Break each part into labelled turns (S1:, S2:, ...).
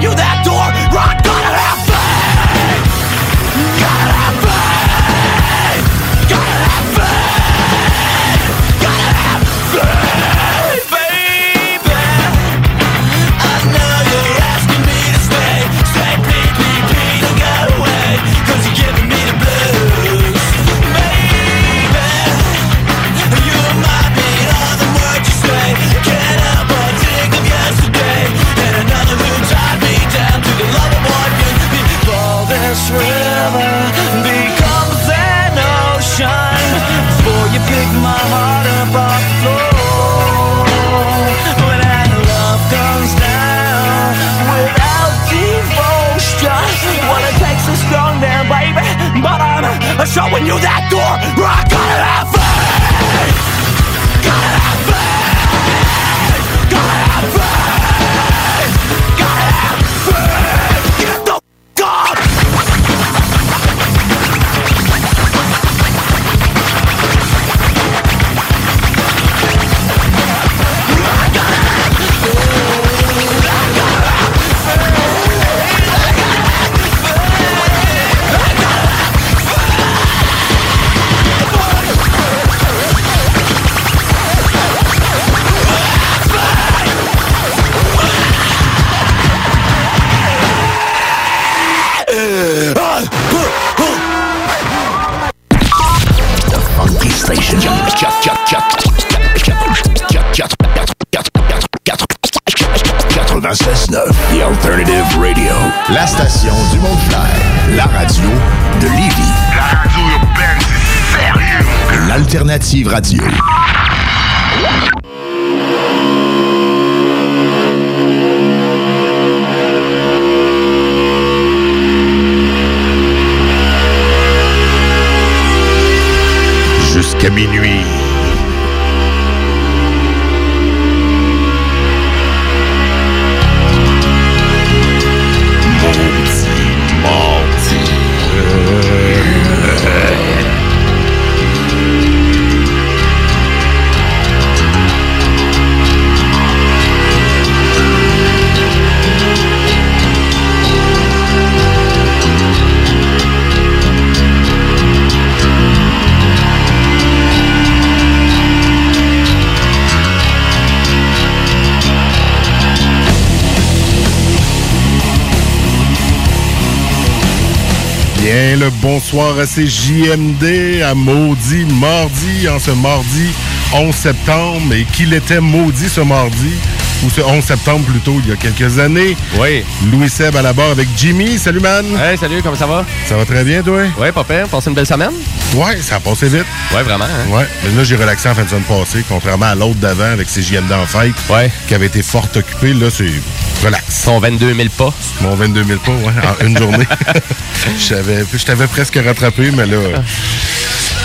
S1: you that
S2: Bien, le bonsoir à ces JMD, à Maudit Mardi, en ce mardi 11 septembre, et qu'il était maudit ce mardi, ou ce 11 septembre plutôt, il y a quelques années.
S3: Oui.
S2: Louis Seb à la barre avec Jimmy. Salut, man.
S3: Hey, salut, comment ça va?
S2: Ça va très bien, toi?
S3: Ouais, pas pire. Passé une belle semaine?
S2: Ouais, ça a passé vite.
S3: Ouais, vraiment. hein?
S2: Ouais, mais là, j'ai relaxé en fin de semaine passée, contrairement à l'autre d'avant avec ses JMD en fête,
S3: Ouais.
S2: qui avait été fort occupé. Là, c'est relax.
S3: Son 22 000 pas.
S2: Mon 22 000 pas, ouais, en une journée. Je t'avais- presque rattrapé, mais là, ouais,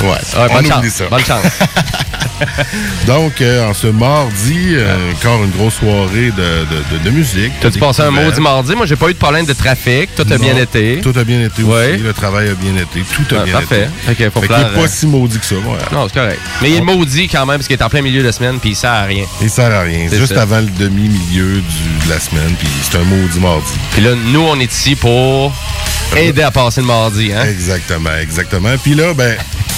S3: Ouais,
S2: on
S3: bonne
S2: oublie
S3: chance.
S2: ça.
S3: Bonne chance.
S2: Donc, euh, en ce mardi, euh, encore une grosse soirée de, de, de- de musique.
S3: T'as-tu passé un maudit mardi? Moi, j'ai pas eu de problème de trafic. Tout a bien été.
S2: Tout a bien été
S3: Ouais.
S2: aussi. Le travail a bien été. Tout a
S3: Ah,
S2: bien
S3: parfait.
S2: été.
S3: Ok, faut
S2: Fait qu'il
S3: faire,
S2: est pas
S3: euh,
S2: si maudit que ça. voilà.
S3: Non, c'est correct. Mais il est maudit quand même parce qu'il est en plein milieu de la semaine puis il sert à rien.
S2: Il sert à rien.
S3: C'est
S2: Juste
S3: ça.
S2: avant le demi-milieu de la semaine, puis c'est un maudit mardi.
S3: Puis là, nous, on est ici pour aider à passer le mardi. Hein?
S2: Exactement, exactement. Puis là, ben,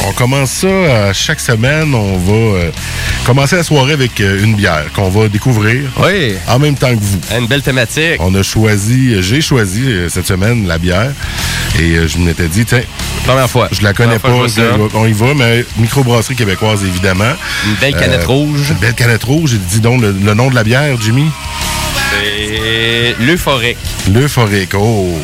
S2: on commence ça euh, chaque semaine. On va euh, commencer la soirée avec euh, une bière qu'on va découvrir
S3: Oui.
S2: en même temps que vous.
S3: Une belle thématique.
S2: On a choisi, j'ai choisi euh, cette semaine la bière et euh, je m'étais dit, tiens,
S3: Première fois.
S2: je la connais pas, on y va, mais microbrasserie québécoise évidemment.
S3: Une belle canette
S2: Euh,
S3: rouge.
S2: Une belle canette rouge. Dit donc le, le nom de la bière, Jimmy?
S3: C'est l'euphorique.
S2: L'euphorique. Oh!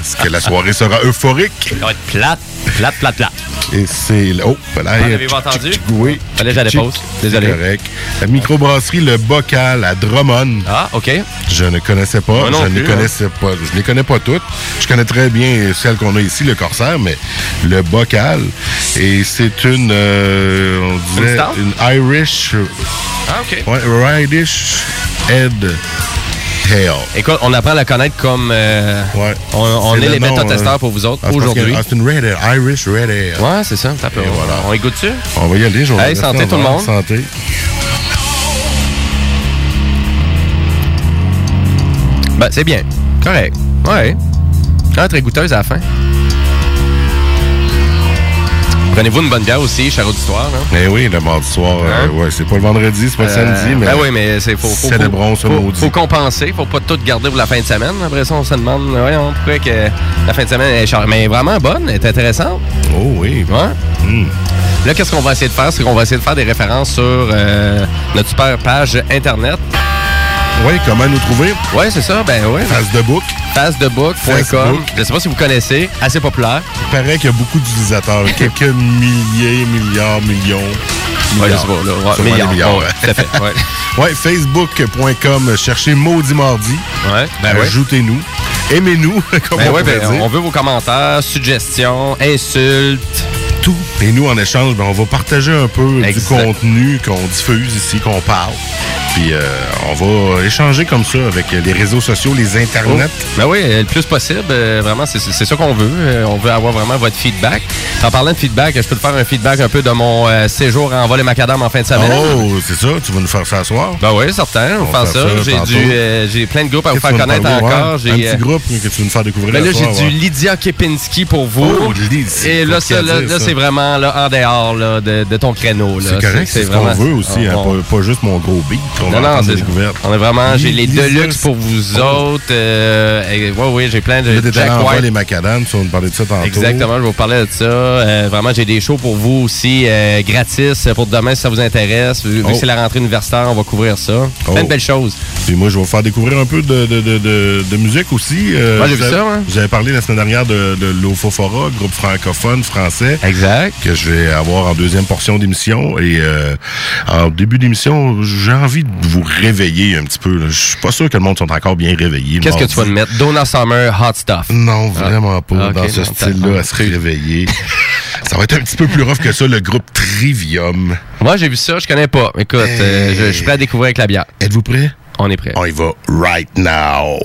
S2: Est-ce que la soirée sera euphorique?
S3: Ça va être plate, plate, plate, plate.
S2: Et c'est... Oh, voilà.
S3: Ah, avez-vous entendu?
S2: Oui.
S3: Fallait que
S2: tchic,
S3: Désolé.
S2: C'est correct. La microbrasserie Le Bocal à Drummond.
S3: Ah, OK.
S2: Je ne connaissais pas.
S3: Moi non
S2: je ne
S3: hein.
S2: connaissais pas. Je les connais pas toutes. Je connais très bien celle qu'on a ici, le Corsaire, mais le Bocal. Et c'est une, euh, on
S3: Une
S2: disait, une Irish,
S3: Ah, OK.
S2: ouais, Irish Head Ale.
S3: Écoute, on apprend à la connaître comme... euh,
S2: Ouais.
S3: On, on est
S2: le
S3: les
S2: nom,
S3: bêta-testeurs
S2: euh,
S3: pour vous autres
S2: ah,
S3: aujourd'hui.
S2: ah, c'est une Red Ale, Irish Red Ale.
S3: Ouais, c'est ça.
S2: Et voilà.
S3: On y goûte dessus?
S2: On va y aller, je
S3: Hey, santé tout le monde.
S2: Santé.
S3: Ben, c'est bien. Correct. Ouais. Ah, très goûteuse à la fin. Prenez-vous une bonne bière aussi, cher auditoire. Hein?
S2: Eh oui, le mardi soir, euh,
S3: Hein?
S2: ouais, c'est pas le vendredi, c'est pas le
S3: Euh,
S2: samedi, mais.
S3: Ben oui, mais c'est faut, faut,
S2: Célébrons
S3: faut,
S2: ce
S3: faut,
S2: maudit.
S3: faut compenser, faut pas tout garder pour la fin de semaine. Après ça, on se demande, voyons, pourquoi que la fin de semaine est chère. Mais vraiment bonne, est intéressante.
S2: Oh oui.
S3: Ouais.
S2: Hmm.
S3: Là, qu'est-ce qu'on va essayer de faire? C'est qu'on va essayer de faire des références sur euh, notre super page Internet.
S2: Oui, comment nous trouver?
S3: Oui, c'est ça. Ben oui.
S2: Face de book.
S3: Facethebook.com.
S2: Facebook.
S3: Je sais pas si vous connaissez. Assez populaire.
S2: Il paraît qu'il y a beaucoup d'utilisateurs. Quelques milliers, milliards, millions.
S3: Ouais, je
S2: milliards.
S3: sais pas, là. Ouais, milliards.
S2: milliards.
S3: Ouais, tout à fait. Ouais.
S2: Ouais, facebook.com, cherchez Maudit Mardi.
S3: Ouais. Ben oui.
S2: Ajoutez-nous. Aimez-nous, comme
S3: Ben
S2: on
S3: ouais, ben,
S2: dire.
S3: on veut vos commentaires, suggestions, insultes.
S2: Tout. Et nous, en échange, ben, on va partager un peu
S3: Exact.
S2: du contenu qu'on diffuse ici, qu'on parle. Puis euh, on va échanger comme ça avec les réseaux sociaux, les internets.
S3: Ben oui, le plus possible. euh, vraiment, c'est ça qu'on veut. Euh, on veut avoir vraiment votre feedback. En parlant de feedback, je peux te faire un feedback un peu de mon séjour en vol et macadam en fin de semaine?
S2: Oh, c'est ça, tu vas nous faire ça ce soir?
S3: Ben oui, certain. On, va faire ça. J'ai plein de groupes à vous faire connaître encore. J'ai,
S2: Un petit groupe que tu veux nous faire découvrir
S3: ben là, j'ai du. Lydia Kepinski pour vous.
S2: Oh, Lydia,
S3: Et là, ça, là, c'est vraiment là, en dehors là, de, de ton créneau.
S2: C'est correct, c'est ce qu'on veut aussi, hein,
S3: on-
S2: pas, pas juste mon gros beat.
S3: Non, non, c'est. On est vraiment, j'ai les Deluxe pour vous
S2: oh.
S3: autres. Euh, et- ouais, oui, j'ai plein de
S2: t'es
S3: Jack White.
S2: les macadam, tu vas nous parler de ça tantôt.
S3: Exactement, je vais vous parler de ça. Euh, vraiment, j'ai des shows pour vous aussi euh, gratis pour demain si ça vous intéresse. Vu vu
S2: Oh.
S3: que c'est la rentrée universitaire, on va couvrir ça. Plein
S2: Oh.
S3: de belles choses.
S2: Puis moi, je vais vous faire découvrir un peu de, de, de, de, de musique aussi. Euh,
S3: Ouais, j'ai vu ça,
S2: avez parlé la semaine dernière de, l'Ofofora, groupe francophone français.
S3: Exact.
S2: que je vais avoir en deuxième portion d'émission. Et euh, en début d'émission, j'ai envie de vous réveiller un petit peu. là. Je suis pas sûr que le monde soit encore bien réveillé.
S3: Qu'est-ce que tu vas me mettre? Donna Summer, Hot Stuff.
S2: Non, vraiment pas.
S3: Ah,
S2: dans ce style-là, à se réveiller. ça va être un petit peu plus rough que ça, le groupe Trivium.
S3: Moi, j'ai vu ça, je connais pas. Écoute, euh, je, je suis prêt à découvrir avec la bière.
S2: Êtes-vous prêts?
S3: On est prêt.
S2: On y va right now.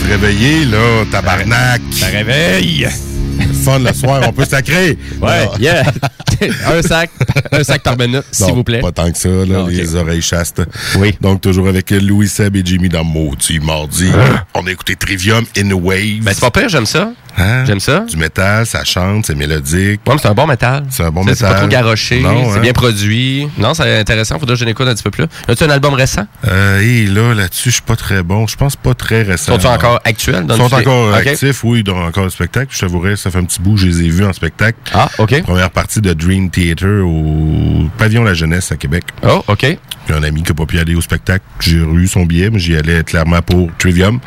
S2: Êtes réveillés, là, tabarnak.
S3: Ça réveille.
S2: Fun le soir, on peut sacrer.
S3: Ouais,
S2: Non.
S3: yeah. un sac, un sac par minute, s'il vous plaît.
S2: Pas tant que ça, là,
S3: Non, ok.
S2: les oreilles chastes.
S3: Oui.
S2: Donc, toujours avec Louis Seb et Jimmy dans Maudit Mardi. On a écouté Trivium in a Wave.
S3: Ben, c'est pas pire, j'aime ça.
S2: Hein?
S3: J'aime ça.
S2: Du métal, ça chante, c'est mélodique.
S3: Ouais, c'est un bon métal.
S2: C'est un bon
S3: C'est- C'est
S2: métal.
S3: pas trop garoché, c'est
S2: hein?
S3: bien produit. Non, c'est intéressant, faudrait que je l'écoute un petit peu plus. As-tu un album récent?
S2: Euh, et là, là-dessus, je suis pas très bon. Je pense pas très récent.
S3: Sont-ils encore actuels?
S2: Ils sont encore
S3: Ok.
S2: actifs, oui, ils donnent encore le spectacle. Je t'avouerais, ça fait un petit bout, je les ai vus en spectacle.
S3: Ah, OK.
S2: Première partie de Dream Theater au Pavillon La Jeunesse à Québec.
S3: Oh, OK.
S2: J'ai un ami qui n'a pas pu aller au spectacle. J'ai eu son billet, mais j'y allais clairement pour Trivium.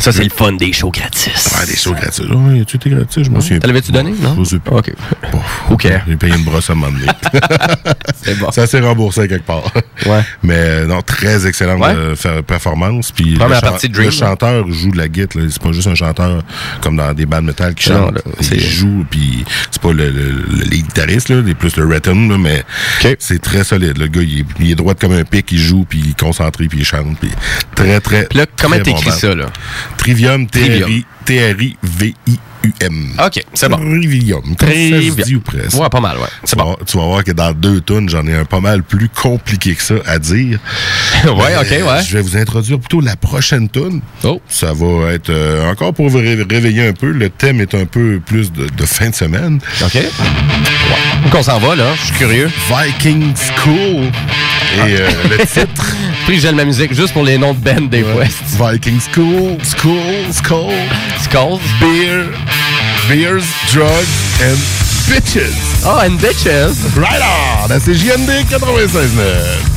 S3: Ça, c'est le fun des shows gratis.
S2: Ah, des shows gratuits. Oui, tu été gratuit, je m'en souviens.
S3: T'en l'avais-tu donné, non?
S2: Je sais plus.
S3: OK.
S2: Bon,
S3: OK.
S2: J'ai payé une brosse à un moment donné.
S3: C'est bon.
S2: Ça s'est remboursé quelque part.
S3: Ouais.
S2: Mais euh, non, très excellente
S3: Ouais.
S2: euh, performance. Puis
S3: Première
S2: le,
S3: partie Dream,
S2: le chanteur joue de la guitare. là. C'est pas juste un chanteur comme dans des bandes metal qui
S3: Non,
S2: chante.
S3: là, c'est-
S2: Il joue, puis c'est pas le, le, le lead guitariste, là, c'est plus le rhythm, là, mais c'est très solide. Le gars, il est, il est droit comme un pic, il joue, puis il est concentré, puis il chante. Puis très, très.
S3: Puis là, comment t'écris ça, là?
S2: Trivium,
S3: Trivium.
S2: T-R-I- T-R-I-V-I-U-M.
S3: OK, c'est bon.
S2: Trivium.
S3: Trivium.
S2: presque.
S3: Ouais, pas mal, ouais. C'est
S2: Tu
S3: bon.
S2: vas- Tu vas voir que dans deux tunes, j'en ai un pas mal plus compliqué que ça à dire.
S3: ouais, OK,
S2: Euh,
S3: ouais.
S2: Je vais vous introduire plutôt la prochaine tune.
S3: Oh.
S2: Ça va être euh, encore pour vous ré- réveiller un peu. Le thème est un peu plus de, de fin de semaine.
S3: OK. Ouais. Qu'on s'en va, là? Je suis curieux.
S2: Viking School. Et euh, le titre,
S3: j'aime ma musique juste pour les noms de band des West.
S2: Viking School, School, School,
S3: Skulls?
S2: Beer, Beers, Drugs and Bitches.
S3: Oh, and bitches.
S2: Right on! C'est JMD 96.9.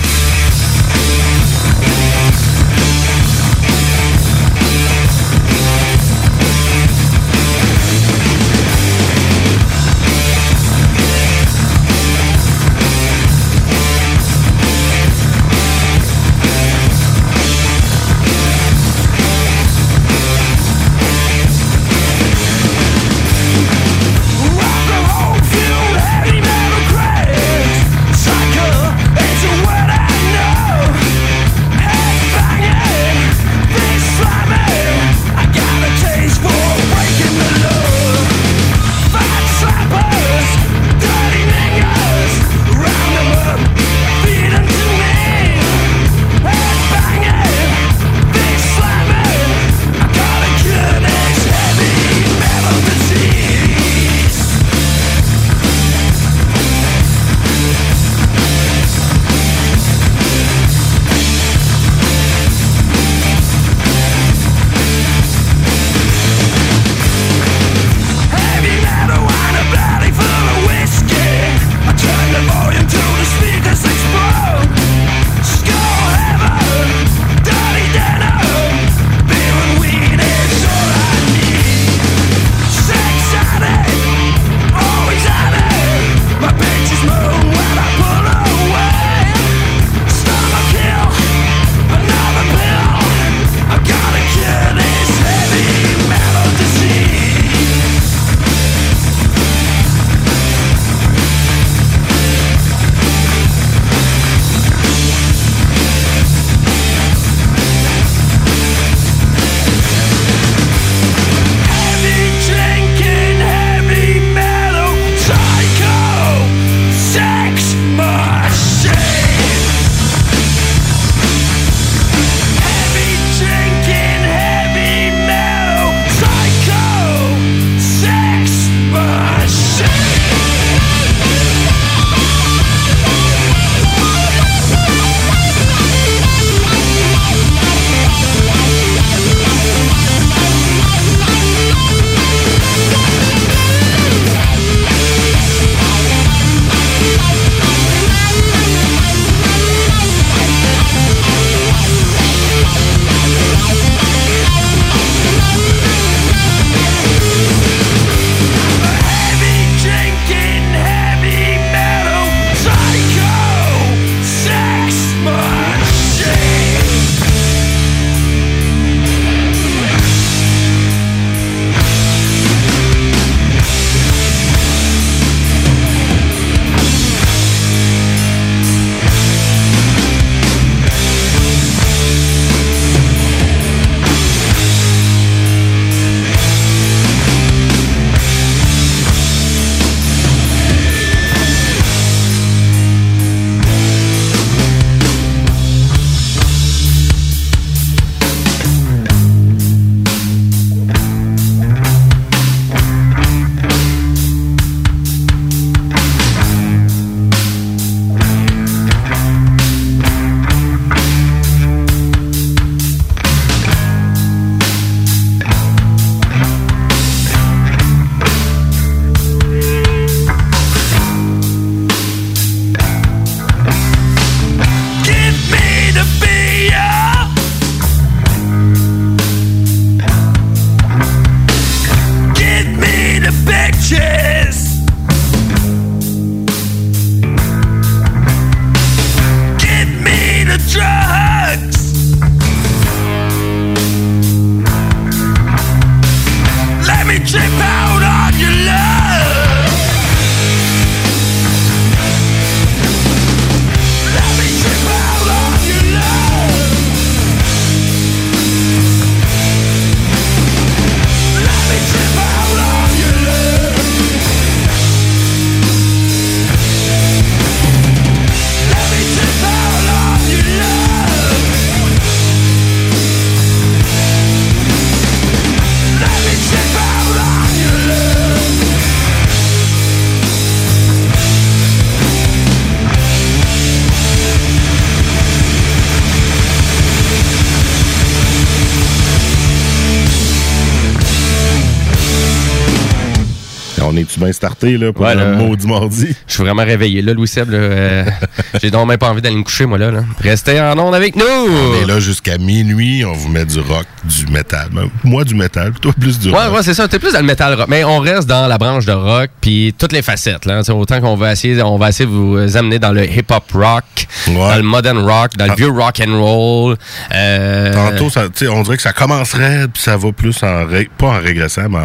S2: starté là, pour
S3: Ouais,
S2: un
S3: là.
S2: maudit mardi?
S3: Je suis vraiment réveillé là, Louis Seb. euh, J'ai donc même pas envie d'aller me coucher, moi, là. là. Restez en onde avec nous!
S2: On est là jusqu'à minuit, on vous met du rock, du métal. Ben, Moi, du métal, toi, plus du
S3: Ouais,
S2: rock.
S3: ouais, c'est ça. T'es plus dans le metal rock. Mais on reste dans la branche de rock, puis toutes les facettes. Là. T'sais, Autant qu'on va essayer, on va essayer de vous amener dans le hip-hop rock,
S2: Ouais.
S3: dans le modern rock, dans le
S2: Ah.
S3: vieux rock and roll. Euh,
S2: Tantôt, ça, tu sais, on dirait que ça commencerait, puis ça va plus en, ré- pas en régressant, mais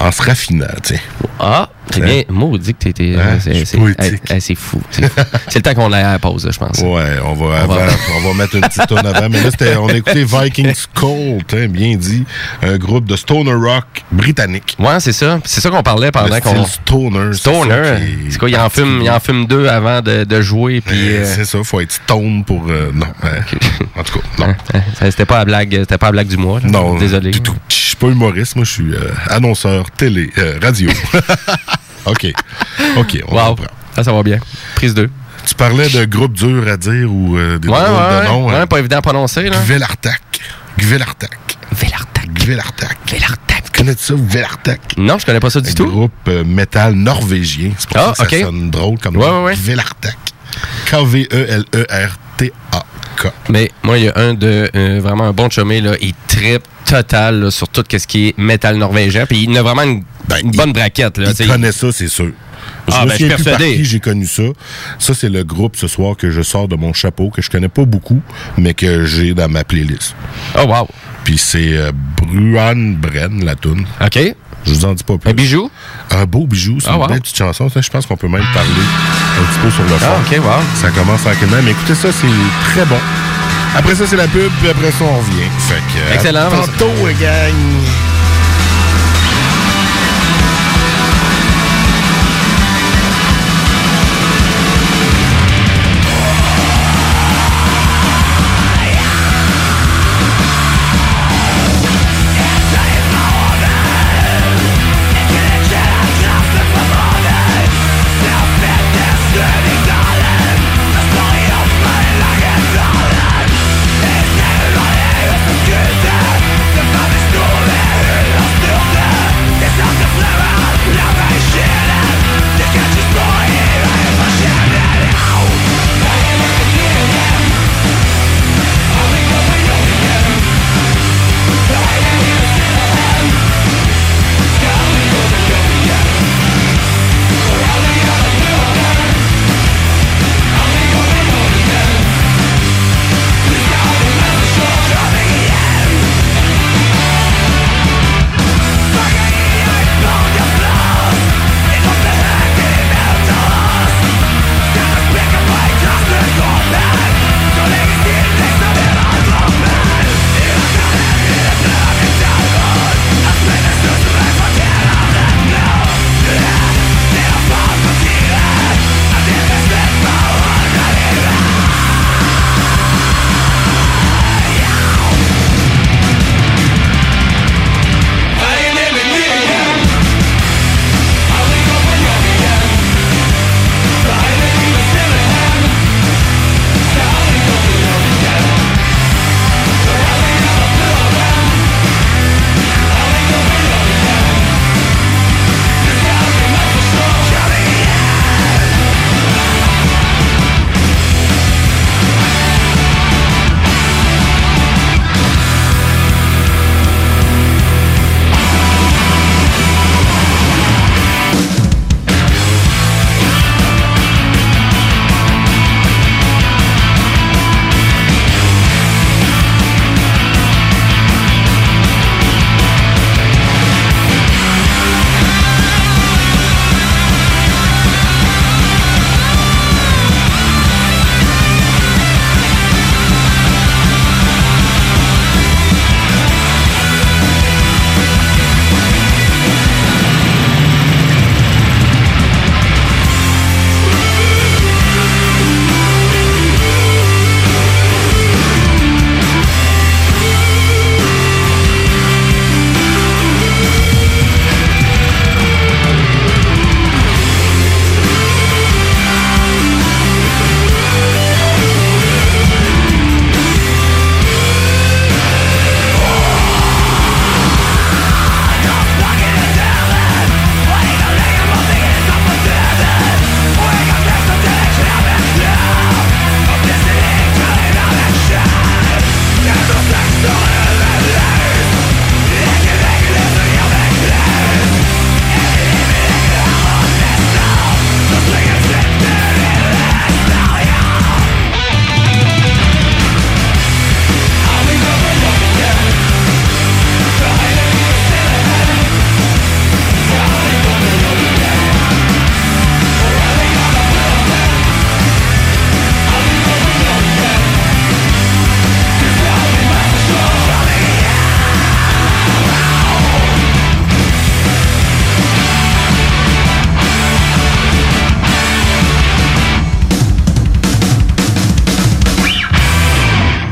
S2: en, en se raffinant, tu sais.
S3: Ah, c'est bien. Maudit que t'étais.
S2: Hein,
S3: euh, c'est- fou. C'est le temps qu'on aille à la pause, je pense.
S2: Ouais, on va,
S3: On
S2: avant-
S3: va-
S2: on va mettre une petite tonne avant. Mais là, on a écouté Vikings Cold, hein, bien dit. Un groupe de stoner rock britannique.
S3: Ouais, c'est ça. C'est ça qu'on parlait pendant qu'on.
S2: stoner. c'est
S3: Stoner.
S2: est
S3: C'est quoi, il en, fume, il en fume deux avant de, de jouer, puis.
S2: Euh, C'est ça, faut être stone pour. euh, non. euh, en tout cas, non.
S3: hein, hein, C'était pas la blague, c'était pas la blague du mois. là.
S2: Non,
S3: Désolé.
S2: du tout. Je suis pas humoriste, moi, je suis euh, annonceur télé, euh, radio. OK. OK, on
S3: Wow.
S2: comprend.
S3: Ça, ça va bien. Prise 2.
S2: Tu parlais de groupes durs à dire ou euh, des
S3: Ouais, ouais,
S2: de noms.
S3: Ouais,
S2: hein.
S3: pas évident à prononcer, là.
S2: Gvelartak. Gvelartak.
S3: Velartak.
S2: Gvelartak.
S3: Velartak.
S2: Tu connais ça, Gvelartak?
S3: Non, je connais pas ça du
S2: Un
S3: tout.
S2: groupe euh, métal norvégien. C'est pour
S3: Ah,
S2: ça que
S3: ok.
S2: ça sonne drôle comme
S3: Ouais, ouais, ouais.
S2: Gvelartak. K-V-E-L-E-R-T-A-K.
S3: Mais moi, il y a un de euh, vraiment un bon chumé, là. Il tripe total là, sur tout ce qui est métal norvégien. Puis il a vraiment une,
S2: Ben,
S3: une
S2: il-
S3: bonne braquette, là.
S2: Il
S3: t'sais.
S2: connaît ça, c'est sûr. Je
S3: Ah,
S2: me
S3: ben, suis persuadé.
S2: qui j'ai connu ça. Ça, c'est le groupe ce soir que je sors de mon chapeau, que je connais pas beaucoup, mais que j'ai dans ma playlist.
S3: Oh, wow.
S2: Puis c'est euh, Bruan Bren, la tune.
S3: OK.
S2: Je vous en dis pas plus.
S3: Un bijou?
S2: Un beau bijou, c'est
S3: Ah,
S2: une
S3: wow.
S2: belle petite chanson. Ça, je pense qu'on peut même parler un petit peu sur le fond.
S3: Ah, OK, wow.
S2: Ça commence tranquillement, mais écoutez ça, c'est très bon. Après ça, c'est la pub, puis après ça, on revient. Fait que, euh,
S3: Excellent.
S2: à Tantôt, euh, gang.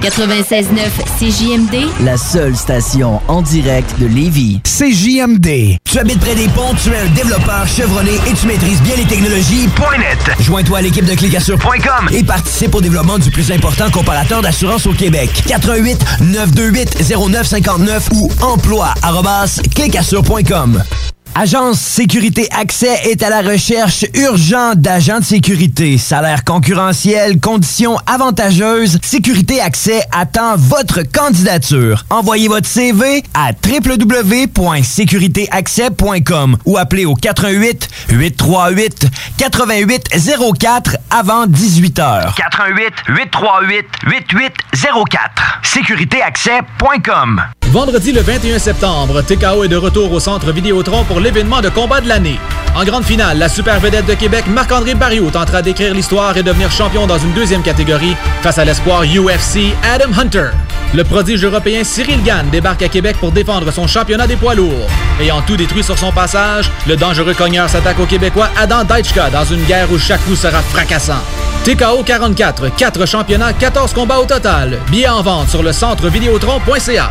S4: 96.9 CJMD,
S5: la seule station en direct de Lévis.
S6: CJMD. Tu habites près des ponts, tu es un développeur Chevrolet et tu maîtrises bien les technologies. .net. Joins-toi à l'équipe de clicassure.com et participe au développement du plus important comparateur d'assurance au Québec. 88 928 0959 ou emploi@clicassure.com. Agence Sécurité Accès est à la recherche urgente d'agents de sécurité. Salaire concurrentiel, conditions avantageuses. Sécurité Accès attend votre candidature. Envoyez votre CV à www.sécuritéaccès.com ou appelez au 88 838 8804 avant 18 h.
S7: 88 838 8804. Sécuritéaccès.com.
S8: Vendredi le 21 septembre, TKO est de retour au centre Vidéotron pour l'événement de combat de l'année. En grande finale, la super vedette de Québec, Marc-André Barriot, tentera d'écrire l'histoire et devenir champion dans une deuxième catégorie face à l'espoir UFC Adam Hunter. Le prodige européen Cyril Gann débarque à Québec pour défendre son championnat des poids lourds. Ayant tout détruit sur son passage, le dangereux cogneur s'attaque au Québécois Adam Deitchka dans une guerre où chaque coup sera fracassant. TKO 44, 4 championnats, 14 combats au total. Billets en vente sur le centre vidéotron.ca.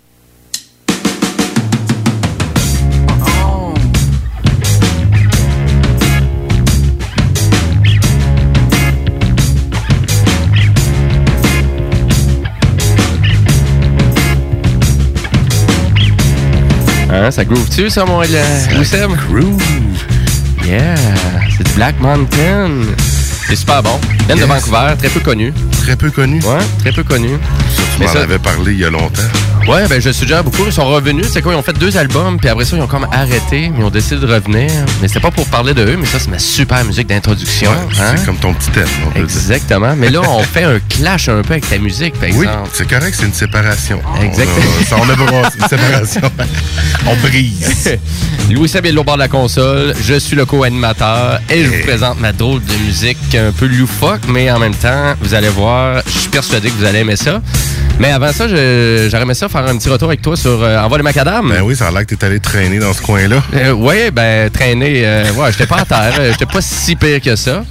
S3: Hein, ça groove-tu, ça, mon Wissem?
S2: Groove.
S3: Yeah, c'est du Black Mountain. C'est super bon. Vient de Vancouver, très peu connu.
S2: Très peu connu?
S3: Ouais, très peu connu.
S2: Tu m'en avais parlé il y a longtemps.
S3: Ouais, ben je suggère beaucoup. Ils sont revenus. C'est quoi? Ils ont fait deux albums, puis après ça, ils ont comme arrêté, mais ils ont décidé de revenir. Mais c'était pas pour parler de eux, mais ça, c'est ma super musique d'introduction.
S2: Ouais,
S3: hein?
S2: C'est comme ton petit thème. on peut
S3: Exactement. Mais là, on fait un clash un peu avec ta musique, par
S2: Oui, c'est correct, c'est une séparation.
S3: Exactement.
S2: On a, on a brassé une séparation. on brise.
S3: Louis Sabine au bord de la console, je suis le co-animateur et je vous présente ma drôle de musique un peu loufoque, mais en même temps, vous allez voir, je suis persuadé que vous allez aimer ça. Mais avant ça, j'aurais aimé ça faire un petit retour avec toi sur euh, Envoie les macadam.
S2: Ben oui, ça a l'air que t'es allé traîner dans ce coin-là.
S3: Euh, oui, ben traîner, euh, ouais, j'étais pas à terre, euh, j'étais pas si pire que ça.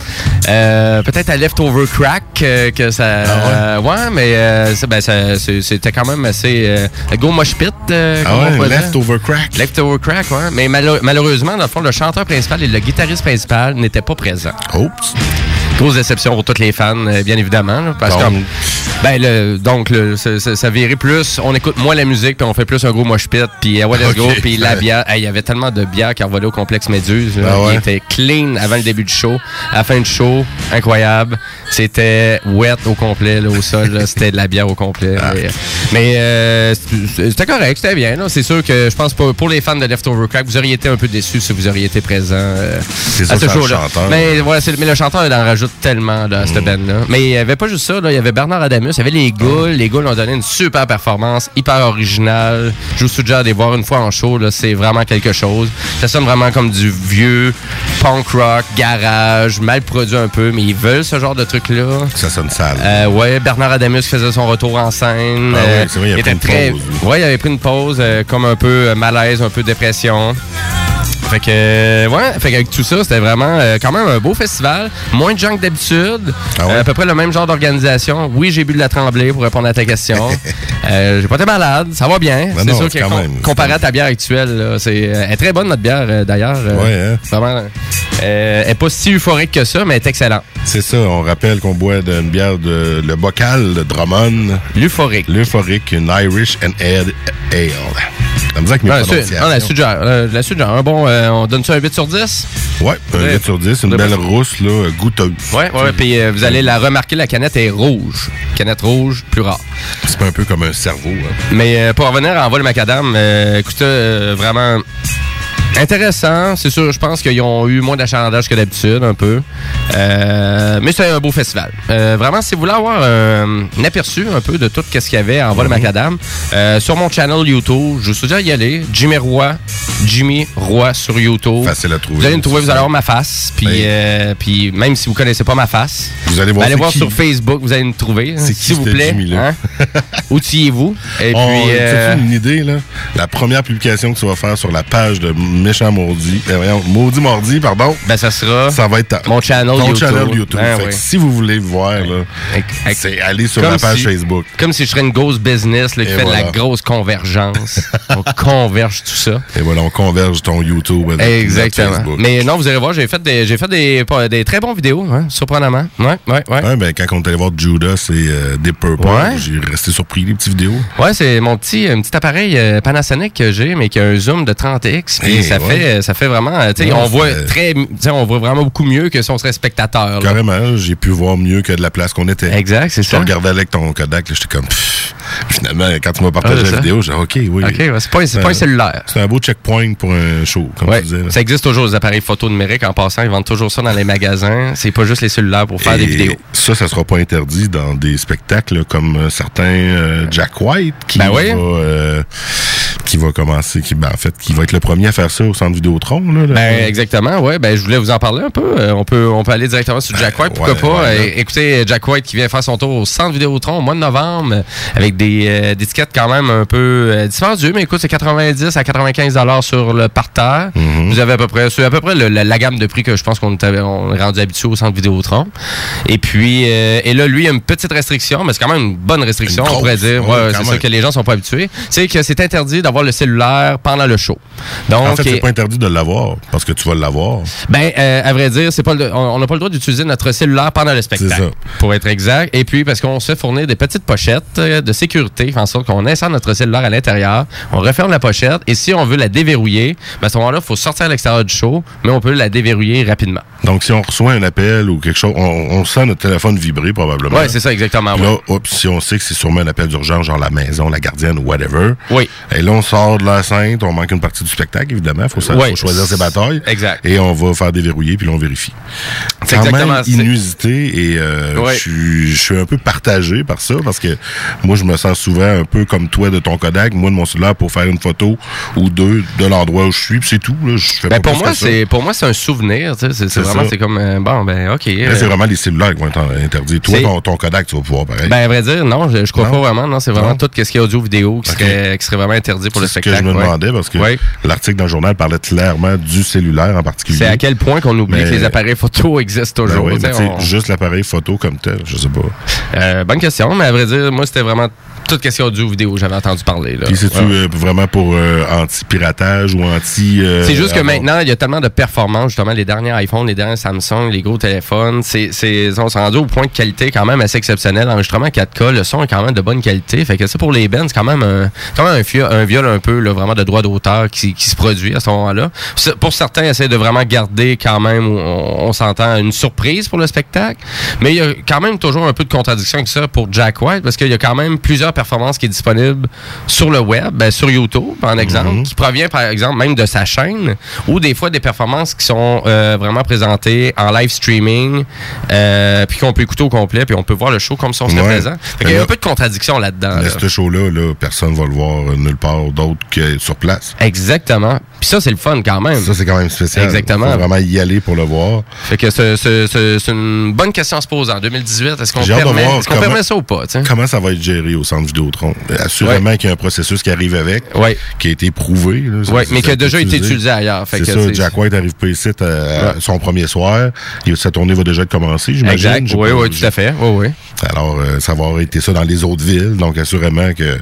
S3: Euh, Peut-être à Leftover Crack euh, que ça, euh, ouais. mais ben, c'était quand même assez go mosh pit.
S2: Ah ouais. Leftover Crack.
S3: Leftover Crack, ouais. Mais malheureusement, dans le fond, le chanteur principal et le guitariste principal n'étaient pas présents.
S2: Oups.
S3: Grosse déception pour tous les fans, euh, bien évidemment. là, parce
S2: Donc?
S3: que, ben, le, donc, le, ça, ça- ça virait plus, on écoute moins la musique, puis on fait plus un gros mosh pit, puis euh, ouais, let's go,
S2: Ok.
S3: puis la bière. Hey, Il y avait tellement de bière qui envolait au complexe Méduse.
S2: Ah ouais?
S3: Il était clean avant le début du show. À la fin du show, incroyable. C'était wet au complet, là, au sol. C'était de la bière au complet.
S2: Ah.
S3: Mais, mais, euh, c'était correct, c'était bien. C'est sûr que je pense pour, pour les fans de Leftover Crack, vous auriez été un peu déçus si vous auriez été présent euh,
S2: C'est
S3: à ce show-là.
S2: chanteur.
S3: Mais, ouais, mais le chanteur, il en rajoute tellement là, à cette band-là. Mais il n'y avait pas juste ça. Là. Il y avait Bernard Adamus, il y avait les Ghouls. Les Ghouls ont donné une super performance, hyper originale. Je vous suggère d'aller voir une fois en show. là. C'est vraiment quelque chose. Ça sonne vraiment comme du vieux punk rock, garage, mal produit un peu, mais ils veulent ce genre de truc-là.
S2: Ça sonne sale.
S3: Euh, ouais, Bernard Adamus faisait son retour en scène.
S2: Ah ouais,
S3: Euh,
S2: vrai, il a
S3: était
S2: pris une pause.
S3: Ouais, il avait pris une pause, euh, comme un peu euh, malaise, un peu dépression. Fait que, ouais, fait qu'avec tout ça, c'était vraiment euh, quand même un beau festival. Moins de gens que d'habitude.
S2: Ah ouais?
S3: Euh, à peu près le même genre d'organisation. Oui, j'ai bu de la tremblée pour répondre à ta question. euh, j'ai pas été malade, ça va bien.
S2: Ben
S3: c'est sûr que com-
S2: même,
S3: comparé à ta bière actuelle, c'est, euh, elle est très bonne notre bière d'ailleurs.
S2: Ouais, hein?
S3: Vraiment. elle est pas si euphorique que ça, mais elle est excellente.
S2: C'est ça, on rappelle qu'on boit d'une bière de le bocal de Drummond.
S3: L'euphorique.
S2: L'euphorique, une Irish and Ale. Ça me dit que mes
S3: Ouais, c'est-
S2: prononciations.
S3: non, la suggère. euh, la suggère. Un bon, euh, on donne ça un 8 sur 10?
S2: Ouais, un
S3: Ouais.
S2: 8 sur 10, une belle rousse, là, goûteuse.
S3: Ouais, ouais, puis euh, vous allez la remarquer, la canette est rouge. Canette rouge, plus rare.
S2: C'est pas un peu comme un cerveau. hein.
S3: Mais euh, pour revenir à Envol le Macadam, écoutez, vraiment intéressant. C'est sûr, je pense qu'ils ont eu moins d'achalandage que d'habitude, un peu. Euh, mais c'est un beau festival. Euh, vraiment, si vous voulez avoir un, un aperçu un peu de tout ce qu'il y avait à Envol le Macadam, euh, sur mon channel YouTube, je vous suggère d'y aller. Jimmy Roy, Jimmy Roy sur YouTube.
S2: Facile à trouver.
S3: Vous allez me trouver, vous allez avoir ma face. Puis, euh, puis même si vous connaissez pas ma face,
S2: Vous allez voir
S3: allez
S2: c'est
S3: voir sur Facebook, vous allez me trouver.
S2: C'est qui
S3: S'il vous plaît. Hein? Outillez-vous. Et puis. euh,
S2: t'as-tu une idée, là? La première publication que tu vas faire sur la page de Méchant Maudit, euh, voyons, Maudit Mordi, pardon.
S3: Ben, ça sera.
S2: Ça va être ta-
S3: mon channel
S2: ton
S3: YouTube.
S2: channel YouTube.
S3: Ben
S2: Fait que si vous voulez voir, là, c'est aller sur la page
S3: si-
S2: Facebook.
S3: Comme si je serais une grosse business là, qui
S2: Et
S3: fait de la grosse convergence. on converge tout ça.
S2: Et voilà, on converge ton YouTube avec
S3: Exactement.
S2: Facebook.
S3: Mais non, vous allez voir, j'ai fait des, j'ai fait des, des très bons vidéos, hein, surprenamment. Ouais, ouais, ouais.
S2: Ouais, ben, quand on est allé voir Judas et euh, Deep Purple,
S3: Ouais.
S2: j'ai resté surpris les petites vidéos.
S3: Ouais, c'est mon petit, un petit appareil euh, Panasonic que j'ai, mais qui a un zoom de 30x. Puis
S2: Eh,
S3: ça,
S2: ouais.
S3: fait, ça fait vraiment, euh, tu sais,
S2: Ouais,
S3: on voit très, on voit vraiment beaucoup mieux que si on serait spectateur.
S2: Carrément, j'ai pu voir mieux que de la place qu'on était.
S3: Exact, c'est
S2: Je
S3: ça.
S2: regardais avec ton Kodak, j'étais comme... pff. Finalement, quand tu m'as partagé
S3: Ah,
S2: la vidéo, j'ai dit OK, oui.
S3: OK, ouais, c'est pas, pas un cellulaire.
S2: C'est un beau checkpoint pour un show, comme
S3: Ouais,
S2: tu disais. là.
S3: ça existe toujours les appareils photo numériques. En passant, ils vendent toujours ça dans les magasins. C'est pas juste les cellulaires pour faire des vidéos.
S2: Ça, ça sera pas interdit dans des spectacles comme euh, certains euh, Jack White qui
S3: Ben oui.
S2: va euh, qui va commencer, qui ben, en fait, qui va être le premier à faire ça au centre Vidéotron. Là, là.
S3: Ben, exactement, ouais. Ben, je voulais vous en parler un peu. Euh, on, peut, on peut aller directement sur Jack White, pourquoi
S2: ouais,
S3: pas.
S2: ouais,
S3: écoutez, Jack White qui vient faire son tour au centre Vidéotron au mois de novembre euh, avec des, euh, des tickets quand même un peu euh, dispendieux, mais écoute, c'est 90 à 95 dollars sur le parterre.
S2: Mm-hmm.
S3: Vous avez à peu près, c'est à peu près le- la, la gamme de prix que je pense qu'on est, on est rendu habitué au centre Vidéotron. Et puis, euh, et là, lui, il y a une petite restriction, mais c'est quand même une bonne restriction,
S2: Une
S3: on pourrait dire.
S2: ouais,
S3: c'est ça que les gens sont pas habitués. C'est que c'est interdit d'avoir le cellulaire pendant le show. Donc,
S2: en fait,
S3: et-
S2: c'est pas interdit de l'avoir parce que tu vas l'avoir.
S3: ben, euh, à vrai dire, c'est pas le- on n'a pas le droit d'utiliser notre cellulaire pendant le spectacle.
S2: Ça.
S3: Pour être exact. Et puis, parce qu'on se fait fournir des petites pochettes euh, de sécurité, en sorte qu'on insère notre cellulaire à l'intérieur, on referme la pochette, et si on veut la déverrouiller, ben, à ce moment-là, il faut sortir à l'extérieur du show, mais on peut la déverrouiller rapidement.
S2: Donc, si on reçoit un appel ou quelque chose, on, on sent notre téléphone vibrer probablement.
S3: Ouais, c'est ça, exactement.
S2: Là, hop, si on sait que c'est sûrement un appel d'urgence, genre la maison, la gardienne ou whatever.
S3: Oui.
S2: Et là, on sort de la scène, on manque une partie du spectacle, évidemment. Faut,
S3: Ouais.
S2: faut choisir ses batailles.
S3: Exact.
S2: Et on va faire déverrouiller, puis là, on vérifie.
S3: C'est
S2: Quand
S3: exactement
S2: même
S3: c'est-
S2: inusité et euh,
S3: Ouais.
S2: je suis- un peu partagé par ça parce que moi, je me sens souvent un peu comme toi de ton Kodak, moi de mon cellulaire pour faire une photo ou deux de l'endroit où je suis, puis c'est tout. Là, je fais
S3: Ben,
S2: pas
S3: pour moi, c'est pour moi c'est un souvenir. C'est vraiment c'est comme euh, bon ben ok.
S2: Là,
S3: euh,
S2: c'est vraiment les cellulaires qui vont être interdits. Toi, ton, ton Kodak, tu vas pouvoir pareil.
S3: Ben, à vrai dire, non, je, je crois
S2: Non?
S3: pas vraiment. Non, c'est vraiment
S2: Non?
S3: tout ce qui est audio-vidéo qui, serait, qui serait vraiment interdit pour le
S2: c'est ce que
S3: spectacle.
S2: je me
S3: ouais.
S2: demandais parce que
S3: Ouais.
S2: L'article dans le journal parlait clairement du cellulaire en particulier.
S3: C'est à quel point qu'on oublie
S2: Mais-
S3: que les appareils photo existent
S2: Ben
S3: toujours.
S2: oui, mais
S3: on-
S2: juste l'appareil photo comme tel, je sais pas.
S3: Euh, bonne question, mais à vrai dire, moi, c'était vraiment toute question audio-vidéo, j'avais entendu parler. là.
S2: Puis c'est-tu
S3: Ouais.
S2: euh, vraiment pour euh, anti-piratage ou anti... euh,
S3: C'est juste que maintenant, il y a tellement de performances, justement, les derniers iPhones, les derniers Samsung, les gros téléphones, c'est, c'est, on s'est rendu au point de qualité quand même assez exceptionnel. Enregistrement 4K, le son est quand même de bonne qualité. Fait que ça, pour les bands, c'est quand même un, quand même un, viol un peu, là, vraiment de droit d'auteur qui, qui se produit à ce moment-là. Pour certains, essaient de vraiment garder quand même, on, on s'entend, une surprise pour le spectacle. Mais il y a quand même toujours un peu de contradiction avec ça pour Jack White, parce qu'il y a quand même plusieurs performances qui est disponibles sur le web, ben, sur YouTube, en exemple, qui provient, par exemple, même de sa chaîne, ou des fois des performances qui sont euh, vraiment présentées en live streaming, euh, puis qu'on peut écouter au complet, puis on peut voir le show comme si on serait
S2: Ouais.
S3: présent. Fait qu'il y a un peu de contradiction là-dedans.
S2: Mais
S3: là.
S2: ce show-là, là, personne va le voir nulle part d'autre que sur place.
S3: Exactement. Puis ça, c'est le fun quand même.
S2: Ça, c'est quand même spécial.
S3: Exactement.
S2: Faut vraiment y aller pour le voir.
S3: Fait que c'est- une bonne question à se poser en 2018. Est-ce qu'on permet, qu'on
S2: comment-
S3: permet ça ou pas?
S2: Comment ça va être géré au centre Vidéotron? Assurément qu'il y a un processus qui arrive avec,
S3: Ouais.
S2: qui a été prouvé. ça-
S3: mais qui a déjà été
S2: utilisé.
S3: ailleurs.
S2: C'est ça, Jack White arrive pas ici euh, son premier soir. Et sa tournée va déjà commencer, j'imagine.
S3: Oui, oui, tout à fait. Oui, oui.
S2: Alors, euh, ça va avoir été ça dans les autres villes. Donc, assurément que,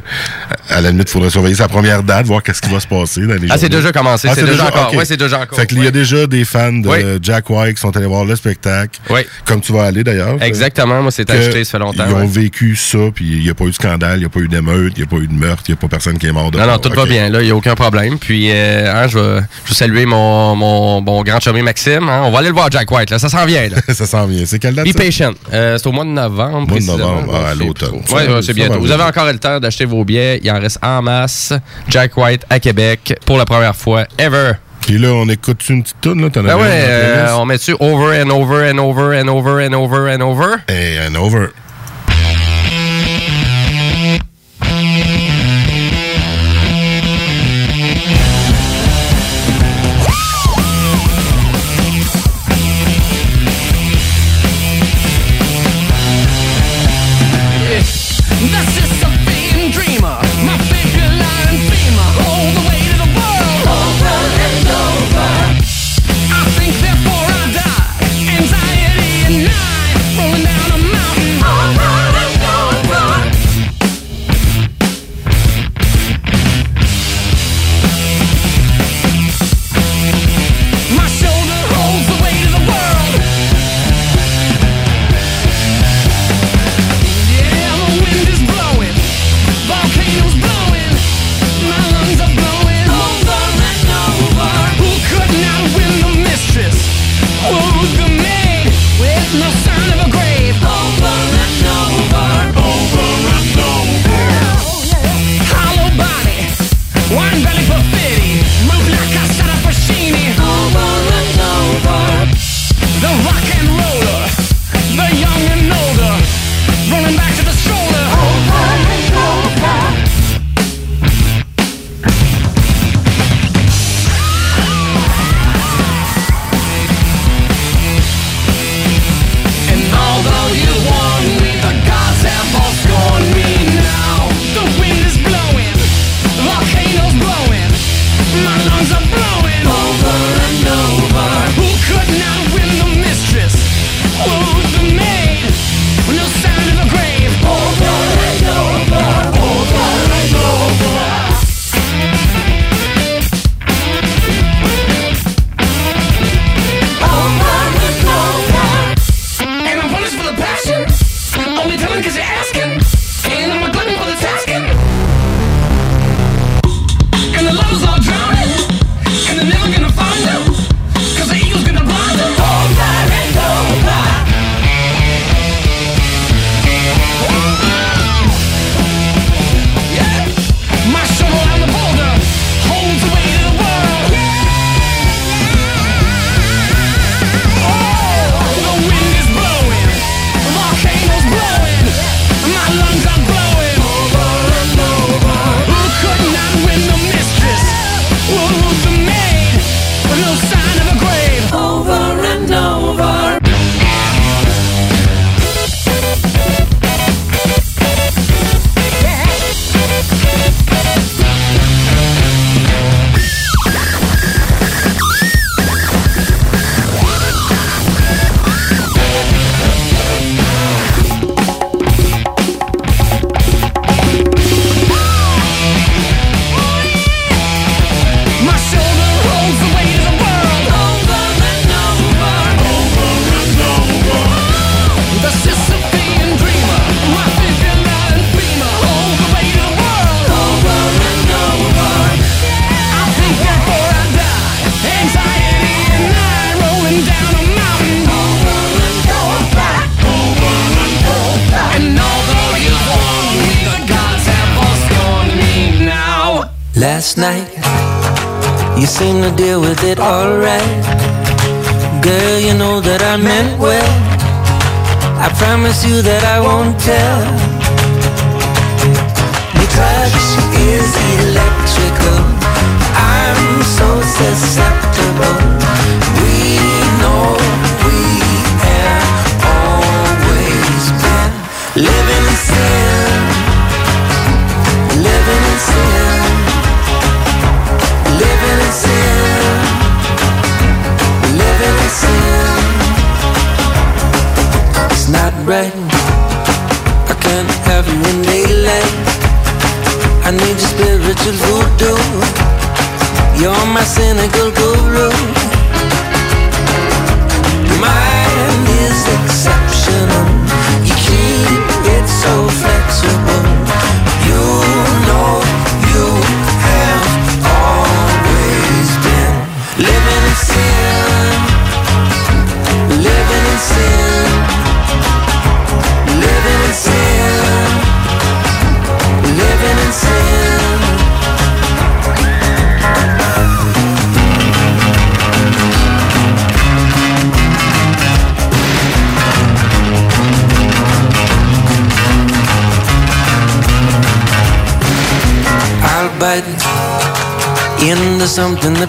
S2: à la limite, il faudrait surveiller sa première date, voir qu'est-ce qui va se passer dans
S3: Ah, c'est déjà commencé.
S2: Ah,
S3: c'est déjà encore.
S2: ok.
S3: Ouais, c'est déjà encore.
S2: Fait qu'il y a déjà des fans de
S3: Oui.
S2: Jack White qui sont allés voir le spectacle.
S3: Oui.
S2: Comme tu vas aller d'ailleurs.
S3: Exactement. Moi, c'est acheté, ça fait longtemps.
S2: Ils ont
S3: ouais.
S2: vécu ça, puis il n'y a pas eu de scandale, il n'y a pas eu d'émeute, il n'y a pas eu de meurtre, il n'y a pas personne qui est mort de
S3: Non, non, tout va bien, là, il n'y a aucun problème. Puis, euh, hein, je, vais saluer mon, mon, mon grand chumé Maxime. hein. On va aller le voir, Jack White, là. Ça s'en vient, là.
S2: ça s'en vient. C'est quelle date?
S3: Be patient. Euh, c'est au mois de novembre.
S2: Mois de novembre, ah, à l'automne. Ça
S3: c'est bientôt. Vous avez encore le temps d'acheter vos billets. Il en reste en masse. Jack White à Québec pour la première fois ever.
S2: Puis là, on écoute une petite toune, là? T'en
S3: Ben ouais, euh, on met dessus over and over and over and over and over and over?
S2: Et un over.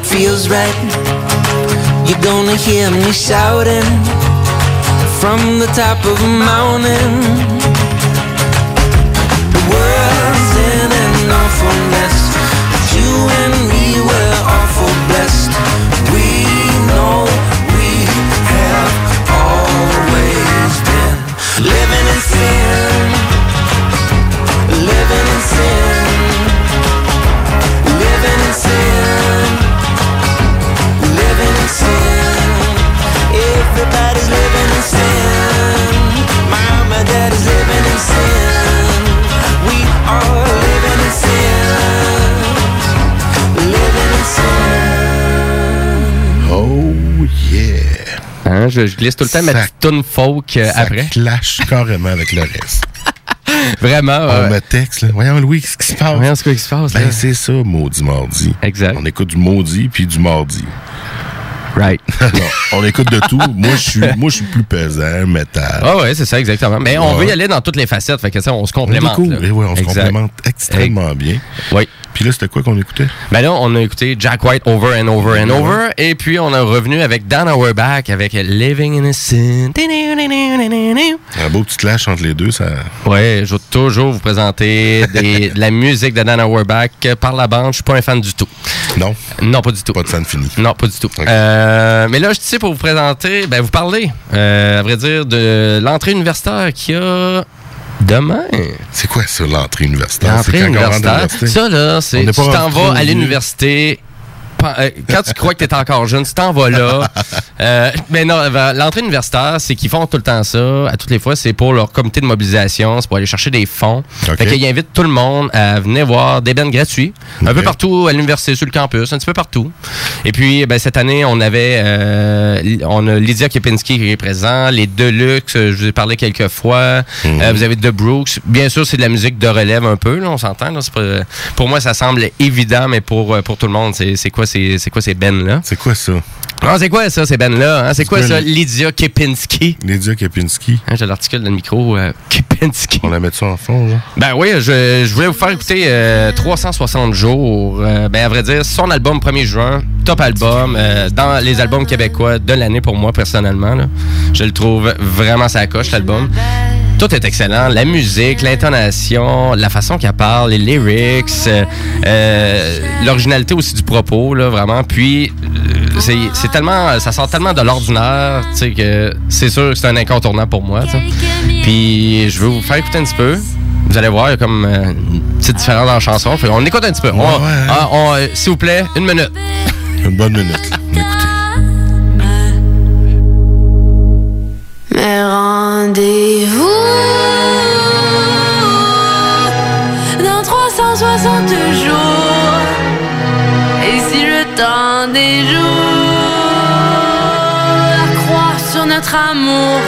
S9: Feels right. You're gonna hear me shouting from the top of a mountain.
S3: Hein, je, je glisse tout le temps ma
S2: Ça-
S3: petite tune folk euh,
S2: Ça
S3: après.
S2: clash carrément avec le reste.
S3: Vraiment.
S2: On me texte, là. Voyons, Louis, qu'est-ce qui se passe?
S3: Voyons ce qui se passe. là?
S2: Ben, c'est ça, maudit mardi.
S3: Exact.
S2: On écoute du maudit puis du mardi.
S3: Right.
S2: non, on écoute de tout. Moi, je suis, moi, je suis plus pesant, métal.
S3: Ah ouais, c'est ça, exactement. Mais on veut y aller dans toutes les facettes, fait que ça, on se
S2: on
S3: complémente.
S2: découvre.
S3: là.
S2: Et ouais, on se complémente extrêmement bien.
S3: Oui.
S2: Puis là, c'était quoi qu'on écoutait?
S3: Ben là, on a écouté Jack White Over and Over and
S2: Ouais.
S3: Over. Et puis, on est revenu avec Dan Auerbach avec Living in a Sin.
S2: Un beau petit clash entre les deux, ça.
S3: Ouais, je vais toujours vous présenter des- de la musique de Dan Auerbach par la bande. Je suis pas un fan du tout.
S2: Non,
S3: Non, pas du tout.
S2: pas de fan fini.
S3: Non, pas du tout. Euh, mais là, je suis ici pour vous présenter, ben, vous parler, euh, à vrai dire, de l'entrée universitaire qu'il y a demain.
S2: C'est quoi ça, l'entrée universitaire?
S3: L'entrée universitaire. Ça, là, c'est tu t'en vas à l'université. Euh, Quand tu crois que tu es encore jeune, tu t'en vas là. Euh, mais non, euh, l'entrée universitaire, c'est qu'ils font tout le temps ça. À toutes les fois, c'est pour leur comité de mobilisation. C'est pour aller chercher des fonds.
S2: OK.
S3: Fait qu'ils invitent tout le monde à venir voir des bands gratuits. Un peu partout à l'université, sur le campus, un petit peu partout. Et puis, ben, cette année, on avait euh, on a Lydia Kepinski qui est présent, les Deluxe, je vous ai parlé quelques fois.
S2: Mhm.
S3: Euh, vous avez The Brooks. Bien sûr, c'est de la musique de relève un peu, là, on s'entend. Pour moi, ça semble évident, mais pour, pour tout le monde, c'est c'est quoi ces, c'est quoi ces bands-là?
S2: C'est quoi ça?
S3: Ah, c'est quoi ça, ces bands-là? hein? C'est quoi ça, Lydia Kepinski?
S2: Lydia Kepinski.
S3: Hein, J'ai l'article dans le micro, euh, Kepinski.
S2: On la met ça en fond, là?
S3: Ben oui, je, je voulais vous faire écouter euh, 360 jours. Euh, ben à vrai dire, son album 1er juin, top album, euh, dans les albums québécois de l'année pour moi personnellement. là. Je le trouve vraiment sa coche, l'album. Tout est excellent. La musique, l'intonation, la façon qu'elle parle, les lyrics, euh, euh, l'originalité aussi du propos, là, vraiment. Puis, euh, c'est tellement, ça sort tellement de l'ordinaire, tu sais, que c'est sûr que c'est un incontournable pour moi. Puis, je veux vous faire écouter un petit peu. Vous allez voir, il y a comme une petite différence dans la chanson. Fait on écoute un petit peu. On-
S2: Ouais, ouais.
S3: ah, euh, S'il vous plaît, une minute.
S2: Une bonne minute, là. Écoutez.
S10: Mais rendez-vous 360 jours. Et si le temps des jours accroît sur notre amour.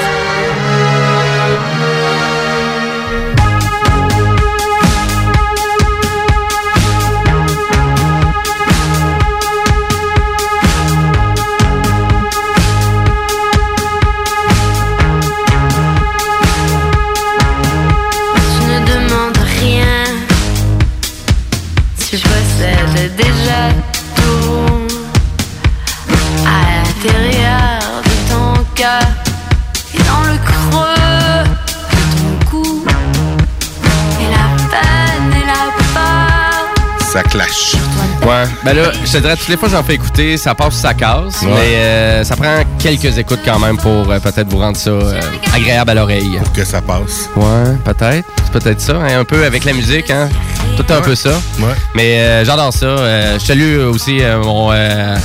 S2: Ça clash.
S3: Ouais. Ben là, je te dirais, toutes les fois que j'en fais écouter, ça passe ou ça casse.
S2: Ouais.
S3: Mais euh, ça prend quelques écoutes quand même pour euh, peut-être vous rendre ça euh, agréable à l'oreille.
S2: Pour que ça passe.
S3: Ouais, peut-être. C'est peut-être ça. hein, un peu avec la musique, hein. Tout un peu ça.
S2: Ouais.
S3: Mais euh, j'adore ça. Euh, je salue aussi euh, mon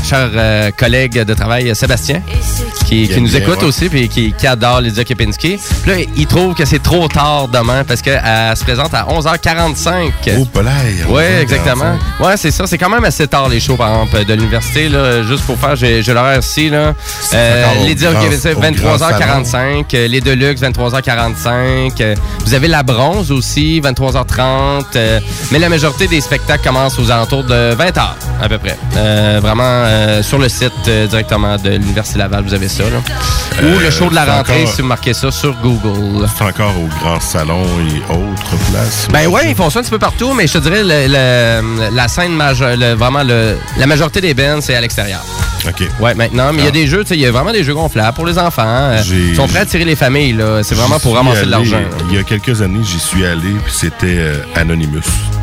S3: cher collègue de travail, Sébastien, qui, nous
S2: bien,
S3: écoute
S2: ouais.
S3: aussi puis qui, qui adore Lydia Kepinski. Puis là, il trouve que c'est trop tard demain parce qu'elle se présente à 11h45.
S2: Oh, polaire.
S3: Ouais, exactement. Ouais, c'est ça. C'est quand même assez tard les shows, par exemple, de l'université. Là, juste pour faire, j'ai l'horaire ici. Là. Lydia Kepinski,
S2: au grand
S3: 23h45. euh, les Deluxe, 23h45. euh, vous avez la bronze aussi, 23h30. Mais la majorité des spectacles commencent aux alentours de 20h, à peu près. Euh, vraiment, euh, sur le site euh, directement de l'Université Laval, vous avez ça. Là. Ou le show de la rentrée,
S2: encore-
S3: si vous marquez ça sur Google.
S2: C'est encore au grand salon et autres places.
S3: Ben ouais, ils font ça un petit peu partout, mais je te dirais le- le- la scène majeure, le- vraiment la majorité des bands, c'est à l'extérieur.
S2: OK.
S3: Ouais, maintenant, mais il y a
S2: Ah.
S3: des jeux, tu sais, il y a vraiment des jeux gonflables pour les enfants. euh, Ils sont prêts à tirer les familles, là. C'est vraiment pour ramasser de l'argent.
S2: Il y a quelques années, j'y suis allé, puis c'était euh, Anonymous.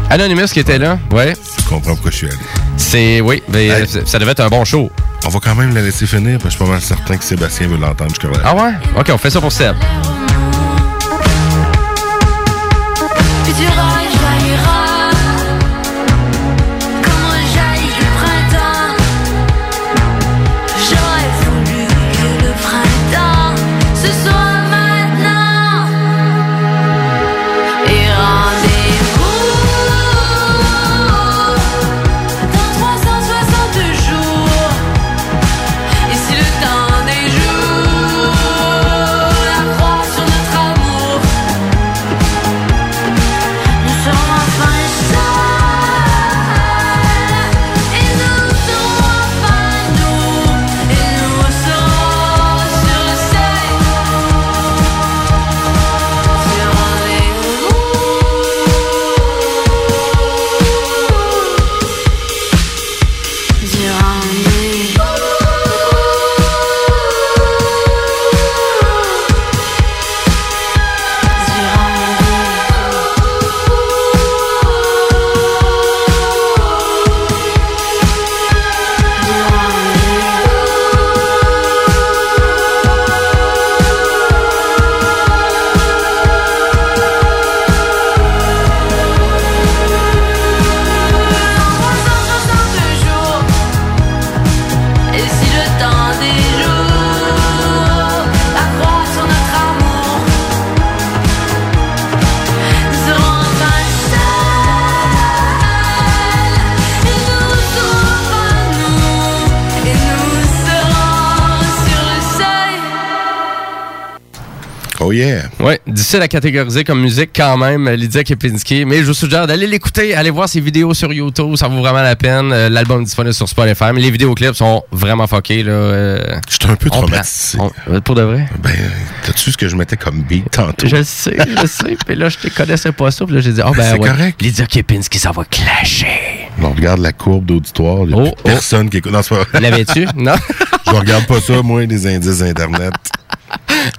S3: Anonymous qui était là, ouais.
S2: Tu comprends pourquoi je suis allé.
S3: C'est, oui, mais euh, ça- devait être un bon show.
S2: On va quand même la laisser finir, parce que je suis pas mal certain que Sébastien veut l'entendre jusqu'à.
S3: Ah ouais? Ok, on fait ça pour Seb.
S2: Oh yeah!
S3: Ouais, difficile à catégoriser comme musique quand même, euh, Lydia Kepinski. Mais je vous suggère d'aller l'écouter, aller voir ses vidéos sur YouTube, ça vaut vraiment la peine. Euh, L'album est disponible sur Spotify, mais les vidéoclips sont vraiment fuckés. là. euh,
S2: J'étais un peu traumatisé.
S3: on- pour de vrai?
S2: Ben, t'as-tu ce que je mettais comme beat tantôt?
S3: Je le sais, je le sais. Puis là, je te connaissais pas ça. Puis là, j'ai dit, oh ben
S2: C'est
S3: ouais.
S2: correct.
S3: Lydia Kepinski, ça va clasher.
S2: On regarde la courbe d'auditoire, il y a
S3: Oh,
S2: plus
S3: oh.
S2: personne qui écoute. Non, c'est pas.
S3: L'avais-tu? Non?
S2: Je regarde pas ça, moi, les indices Internet.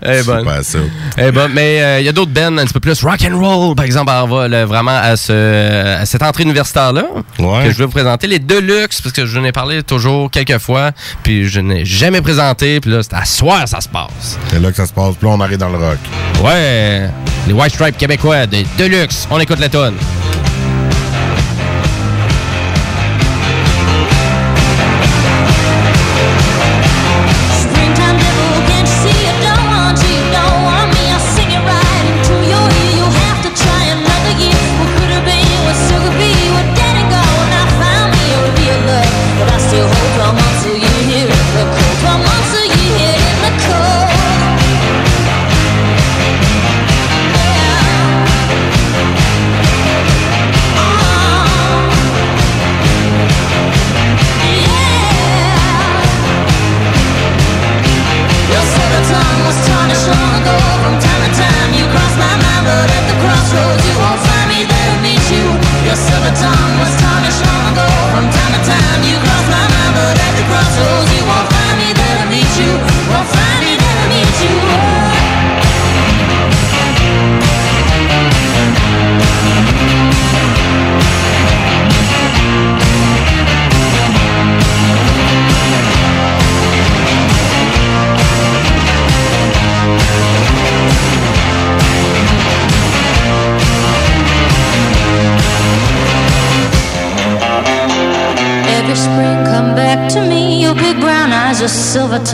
S3: Eh
S2: pas ça.
S3: Eh ben, mais euh, il y a d'autres bands un petit peu plus rock and roll, par exemple, on va là, vraiment à, ce, à cette entrée universitaire-là
S2: Ouais.
S3: que je vais vous présenter. Les Deluxe, parce que je n'ai parlé toujours quelques fois, puis je n'ai jamais présenté, puis là, c'est à soir ça se passe.
S2: C'est là que ça se passe. Puis là, on arrive dans le rock.
S3: Ouais, les White Stripes québécois des Deluxe, on écoute la tonne.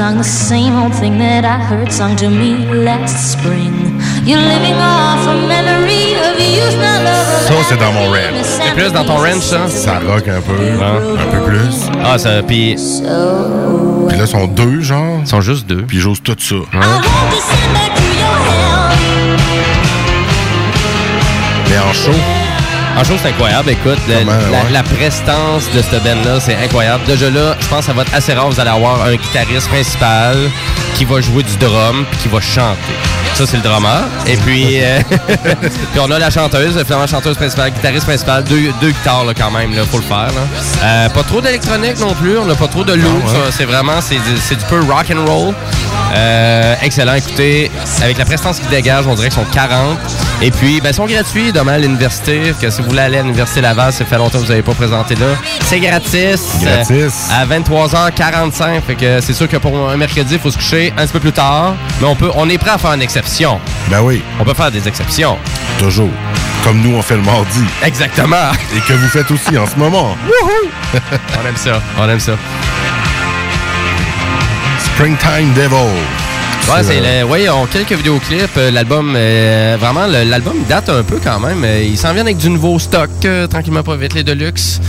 S11: Tongue, the same old thing that I heard sung to me last spring. You're living off a memory of youth, not love.
S2: Ça, c'est dans mon ranch.
S3: C'est plus dans ton ranch, ça?
S2: Ça rock un peu. Un peu plus.
S3: Ah, ça, puis...
S2: Puis là, ils sont deux, genre?
S3: Ils sont juste deux.
S2: Puis ils jouent tout ça. Mais en show.
S3: En show, c'est incroyable. Écoute, le-
S2: Comment,
S3: la,
S2: ouais.
S3: la prestance de cette band-là, c'est incroyable. Déjà là, je pense que ça va être assez rare. Vous allez avoir un guitariste principal qui va jouer du drum puis qui va chanter. Ça, c'est le drummer. Et puis, euh, puis on a la chanteuse, finalement, chanteuse principale, guitariste principal, deux, deux guitares là, quand même, là, faut le faire. là. Euh, pas trop d'électronique non plus, on n'a pas trop de loop.
S2: ouais.
S3: C'est vraiment, c'est du, c'est du peu rock and roll. Euh, excellent. Écoutez, avec la prestance qu'ils dégagent, on dirait qu'ils sont 40. Et puis, ben, ils sont gratuits demain à l'université. Que si vous voulez aller à l'université Laval, ça fait longtemps que vous n'avez pas présenté là. C'est gratis.
S2: Gratis.
S3: Euh, à 23h45. Fait que c'est sûr que pour un mercredi, il faut se coucher un petit peu plus tard. Mais on peut, on est prêt à faire une exception.
S2: Ben oui.
S3: On peut faire des exceptions.
S2: Toujours. Comme nous, on fait le mardi.
S3: Exactement.
S2: Et que vous faites aussi en ce moment.
S3: on aime ça. On aime ça.
S2: Springtime Devil.
S3: Ouais, c'est le, ouais, on quelques vidéoclips. euh, L'album, euh, vraiment, l'album date un peu quand même. Euh, Ils s'en viennent avec du nouveau stock, euh, tranquillement pas vite, les Deluxe.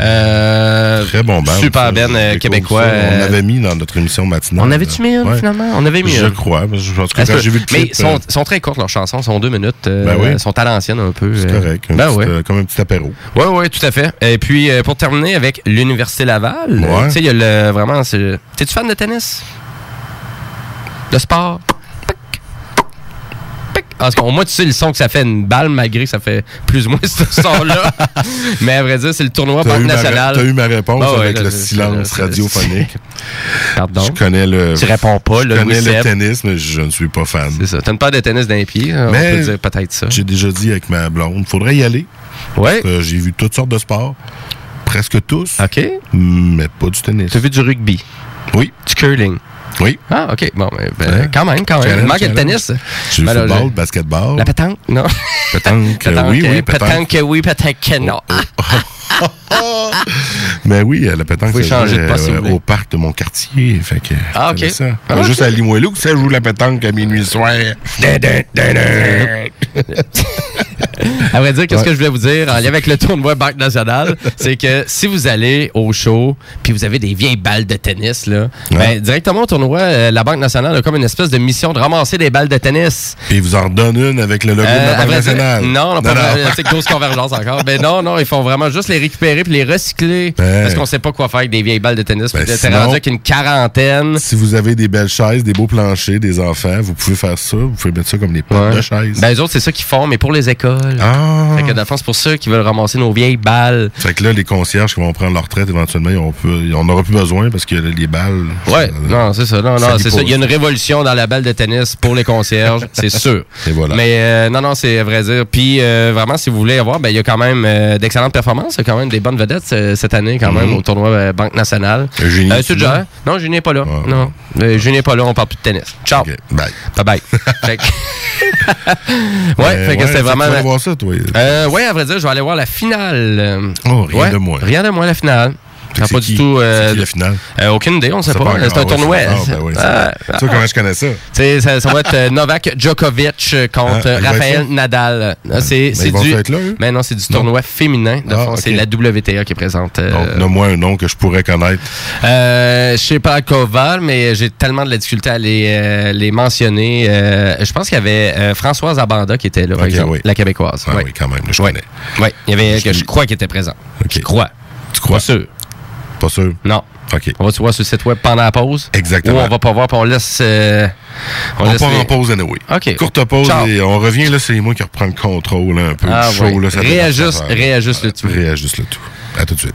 S3: Euh,
S2: Très bon band.
S3: Super. Ben euh, québécois.
S2: ça. On
S3: euh,
S2: l'avait mis dans notre émission matinale.
S3: On avait-tu mis une,
S2: Ouais.
S3: finalement? On avait mis
S2: Je
S3: une.
S2: crois. parce que Je pense que
S3: Est-ce
S2: quand
S3: que-
S2: j'ai vu le
S3: mais
S2: clip...
S3: ils sont,
S2: euh,
S3: sont très courtes, leurs chansons. sont deux minutes. euh,
S2: Ben oui.
S3: sont à l'ancienne un peu.
S2: C'est
S3: euh.
S2: correct. un
S3: Ben
S2: petit,
S3: ouais.
S2: euh, comme un petit apéro.
S3: Oui, oui, tout à fait. Et puis, euh, pour terminer avec l'Université Laval,
S2: Ouais.
S3: euh, tu sais, il y a le. Vraiment, c'est. T'es-tu fan de tennis? De sport? Parce qu'au moins, tu sais le son que ça fait une balle, malgré que ça fait plus ou moins ce son-là. Mais à vrai dire, c'est le tournoi
S2: eu, ma,
S3: Nationale.
S2: t'as eu ma réponse
S3: Ah ouais,
S2: avec
S3: là,
S2: le silence radiophonique.
S3: Pardon?
S2: Je connais le.
S3: Tu réponds pas,
S2: Je
S3: là,
S2: connais le tennis, mais je ne suis pas fan.
S3: C'est ça. T'as une paire de tennis dans les pieds. On
S2: Mais
S3: peut dire peut-être ça.
S2: J'ai déjà dit avec ma blonde, faudrait y aller.
S3: Ouais.
S2: J'ai vu toutes sortes de sports. Presque tous.
S3: OK.
S2: Mais pas du tennis.
S3: T'as vu du rugby?
S2: Oui.
S3: Du curling?
S2: Oui.
S3: Ah, OK. Bon, ben, ben,
S2: Ouais.
S3: quand même, quand même. Il manque le
S2: challenge.
S3: tennis.
S2: Le
S3: Ben
S2: football,
S3: j'ai-
S2: basketball?
S3: La pétanque? Non.
S2: Pétanque, euh, oui, oui, pétanque. Oh,
S3: pétanque, oui, pétanque, que non.
S2: Mais oui, euh, la pétanque,
S3: de si
S2: euh, au parc de mon quartier. Fait que,
S3: Ah, ok.
S2: Ça.
S3: Ah,
S2: Pas
S3: ok.
S2: Juste à Limoilou ça joue la pétanque à minuit le soir.
S3: À vrai dire, qu'est-ce
S2: Ouais.
S3: que je voulais vous dire en lien avec le tournoi Banque Nationale, c'est que si vous allez au show puis vous avez des vieilles balles de tennis, là, ben, directement au tournoi, euh, la Banque Nationale a comme une espèce de mission de ramasser des balles de tennis.
S2: Puis ils vous en redonnent une avec le logo de
S3: Euh,
S2: la
S3: à
S2: Banque
S3: vrai dire,
S2: nationale.
S3: Non, non, pas c'est grosse convergence encore. Mais non, non, ils font vraiment juste les récupérer puis les recycler.
S2: Ben.
S3: Parce qu'on sait pas quoi faire avec des vieilles balles de tennis.
S2: Ben, sinon-
S3: rendu avec une quarantaine.
S2: Si vous avez des belles chaises, des beaux planchers, des enfants, vous pouvez faire ça. Vous pouvez mettre ça comme des
S3: Ouais.
S2: de chaises.
S3: Ben, eux autres, c'est ça qu'ils font, mais pour les écoles.
S2: Ah!
S3: Fait que, dans le fond, c'est pour ça qu'ils veulent ramasser nos vieilles balles.
S2: Fait que là, les concierges qui vont prendre leur retraite éventuellement, ils on n'aura plus besoin parce que les balles.
S3: Ouais, non, c'est ça. Non,
S2: ça
S3: non, c'est ça. Il y a une révolution dans la balle de tennis pour les concierges, c'est sûr.
S2: Et voilà.
S3: Mais euh, non, non, c'est à vrai dire. Puis euh, vraiment, si vous voulez avoir, ben il y a quand même euh, d'excellentes performances. Il y a quand même des bonnes vedettes cette année, quand même,
S2: Mhm.
S3: au tournoi Banque Nationale.
S2: Là?
S3: Non, Eugénie n'est pas là.
S2: Ah,
S3: non. Eugénie n'est pas là, on parle plus de tennis. Ciao.
S2: Bye.
S3: Bye bye. Ouais,
S2: Ben,
S3: fait que
S2: ouais,
S3: c'était vraiment.
S2: Voir ça, toi?
S3: Euh, ouais, à vrai dire, je vais aller voir la finale.
S2: Oh, rien
S3: ouais,
S2: de moins.
S3: Rien de moins, la finale. Ah, pas du tout. euh,
S2: C'est qui la finale?
S3: euh, aucune idée, on sait
S2: C'est
S3: pas. C'est un tournoi.
S2: c'est- ah, ben oui, c'est-
S3: Ah,
S2: Tu sais comment je connais ça?
S3: tu sais, ça, ça va être euh, Novak Djokovic euh, contre
S2: Ah, là?
S3: Nadal. Ah, C'est
S2: vont
S3: du.
S2: être là, eux?
S3: Mais non, c'est du
S2: Non.
S3: tournoi féminin. De
S2: Ah,
S3: C'est la WTA qui est présente. euh,
S2: Donc, nomme-moi un nom que je pourrais connaître.
S3: je sais pas Koval, mais j'ai tellement de la difficulté à les, les mentionner. Je pense qu'il y avait Françoise Abanda qui était là, exemple,
S2: oui.
S3: la québécoise.
S2: Ah
S3: Ouais.
S2: oui, quand même, je connais.
S3: Ouais, il y avait
S2: Je
S3: que je crois qu'il était présent. Je crois.
S2: Tu crois?
S3: Pas sûr.
S2: Pas sûr?
S3: Non.
S2: OK.
S3: On va se voir sur le site web pendant la pause.
S2: Exactement.
S3: Ou on va pas voir, puis on laisse. euh,
S2: On,
S3: laisse
S2: part
S3: les-
S2: en pause anyway.
S3: OK.
S2: Courte pause
S3: Ciao.
S2: et on revient. Là, c'est moi qui reprends le contrôle là, un peu
S3: Ah, ouais.
S2: Là, ça
S3: Réajuste- réajuste le tout.
S2: Réajuste le tout. À tout de suite.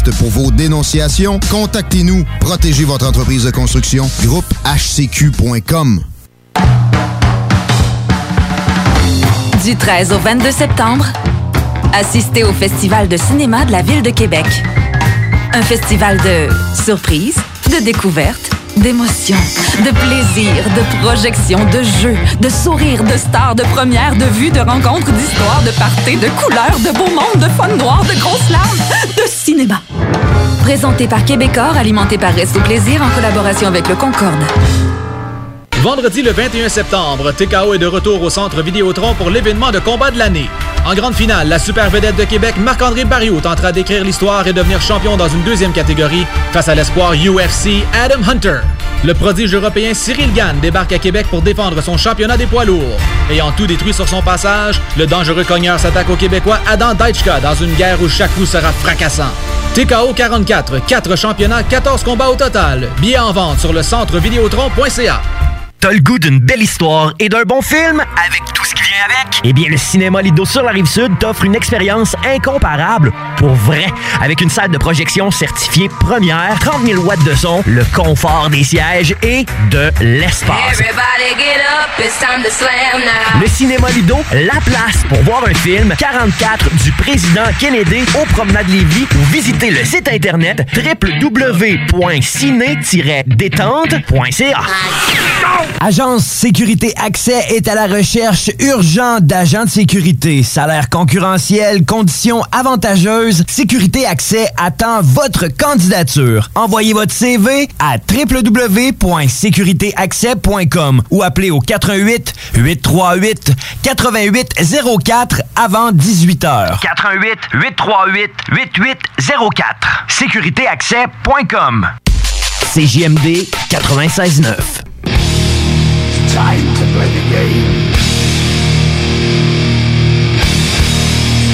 S12: pour vos dénonciations, contactez-nous. Protégez votre entreprise de construction. Groupe HCQ.com.
S13: Du 13 au 22 septembre, assistez au Festival de cinéma de la Ville de Québec. Un festival de surprises, de découvertes, d'émotions, de plaisir, de projections, de jeux, de sourires, de stars, de premières, de vues, de rencontres, d'histoires, de parties, de couleurs, de beau monde, de fun noir, de grosses larmes, de cinéma. Présenté par Québecor, alimenté par Resto Plaisir en collaboration avec le Concorde.
S8: Vendredi le 21 septembre, TKO est de retour au centre Vidéotron pour l'événement de combat de l'année. En grande finale, la super vedette de Québec, Marc-André Barriot, tentera d'écrire l'histoire et devenir champion dans une deuxième catégorie face à l'espoir UFC Adam Hunter. Le prodige européen Cyril Gann débarque à Québec pour défendre son championnat des poids lourds. Ayant tout détruit sur son passage, le dangereux cogneur s'attaque au Québécois Adam Daichka dans une guerre où chaque coup sera fracassant. TKO 44, 4 championnats, 14 combats au total. Billets en vente sur le centre vidéotron.ca.
S6: T'as le goût d'une belle histoire et d'un bon film? Avec tout ce qui avec? Eh bien, le Cinéma Lido sur la Rive-Sud t'offre une expérience incomparable pour vrai. Avec une salle de projection certifiée première, 30 000 watts de son, le confort des sièges et de l'espace.
S10: Everybody get up, it's time to slam now.
S6: Le Cinéma Lido, la place pour voir un film 44 du président Kennedy au Promenade Lévis ou visiter le site internet www.ciné-détente.ca.
S14: Agence Sécurité Accès est à la recherche urgente d'agents de sécurité. Salaire concurrentiel, conditions avantageuses. Sécurité Accès attend votre candidature. Envoyez votre CV à www.sécuritéaccès.com ou appelez au 88 838 8804 avant 18 heures.
S15: 88 838 8804. Sécuritéaccès.com.
S14: CJMD 96.9.
S16: Time to play the game.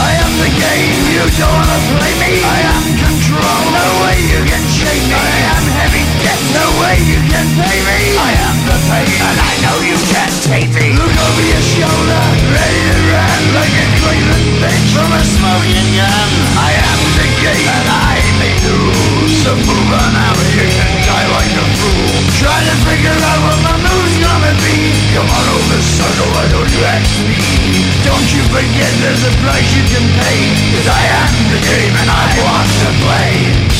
S16: I am the game. You don't wanna play me. I am No way you can shake me. I am heavy. No way you can pay me. I am the pain, and I know you me. Look over your shoulder, ready to run like a. I am the and I may lose. So move on out, like a fool. Try to figure out what my gonna be. Come on over, why don't you ask me? Don't you forget there's a price you can pay. Cause I am the game and I want to play. Time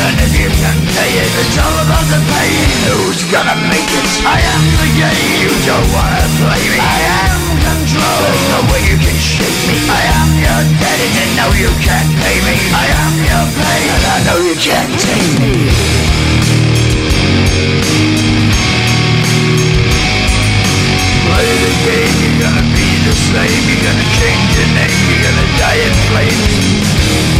S16: And if you can pay it, it's all about the pain. Who's gonna make it? I am the game. You don't wanna play me. I am control. There's no way you can shake me. I am your debt and know you can't pay me. I am your pain and I know you can't take me. Play the game, you're gonna be the slave, you're gonna change your name, you're gonna die in flames.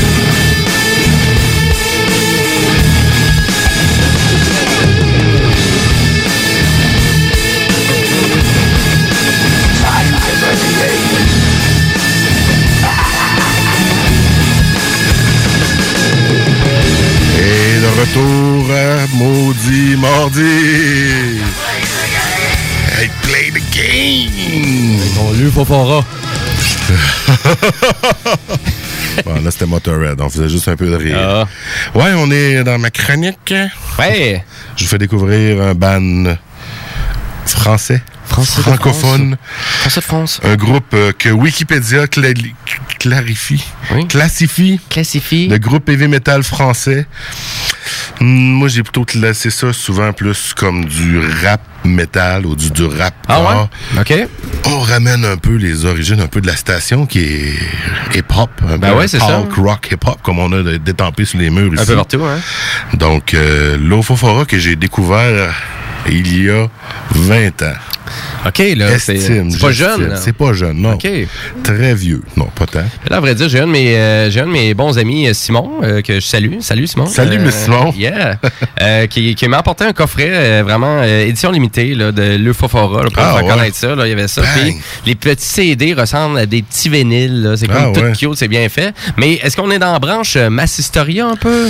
S16: play the game.
S2: mardi. Hey, play the game.
S3: Lui, Fofora.
S2: bon, là, c'était Motorhead. On faisait juste un peu de rire.
S3: Ah.
S2: Ouais, on est dans ma chronique.
S3: Ouais.
S2: Je vous fais découvrir un band français.
S3: Français de
S2: francophone.
S3: Français de France.
S2: Un groupe euh, que Wikipédia clarifie, classifie,
S3: classifie.
S2: le groupe heavy metal français. Hmm, moi, j'ai plutôt classé ça souvent plus comme du rap metal ou du, du rap.
S3: Ah ouais? OK.
S2: On ramène un peu les origines un peu de la station qui est hip-hop.
S3: Ben
S2: peu
S3: ouais, c'est ça.
S2: rock, hip-hop, comme on a détampé sur les murs ici.
S3: Un peu partout, hein?
S2: Donc, euh, l'Ofofora que j'ai découvert il y a 20 ans.
S3: OK, là, c'est pas jeune.
S2: C'est pas jeune, non.
S3: OK.
S2: Très vieux. Non, pas tant.
S3: Là, à vrai dire, j'ai un, de mes, euh, j'ai un de mes bons amis, euh, Simon, euh, que je salue. Salut, Simon.
S2: Salut,
S3: Euh,
S2: monsieur Simon.
S3: Yeah. Qui qui m'a apporté un coffret vraiment édition limitée là, de l'Eufofora, là, pour
S2: Ah,
S3: faire
S2: ouais.
S3: connaître ça. là. Il y avait ça. Puis les petits CD ressemblent à des petits vinyles. C'est comme
S2: Ah,
S3: tout
S2: ouais.
S3: cute, c'est bien fait. Mais est-ce qu'on est dans la branche Massistoria un peu?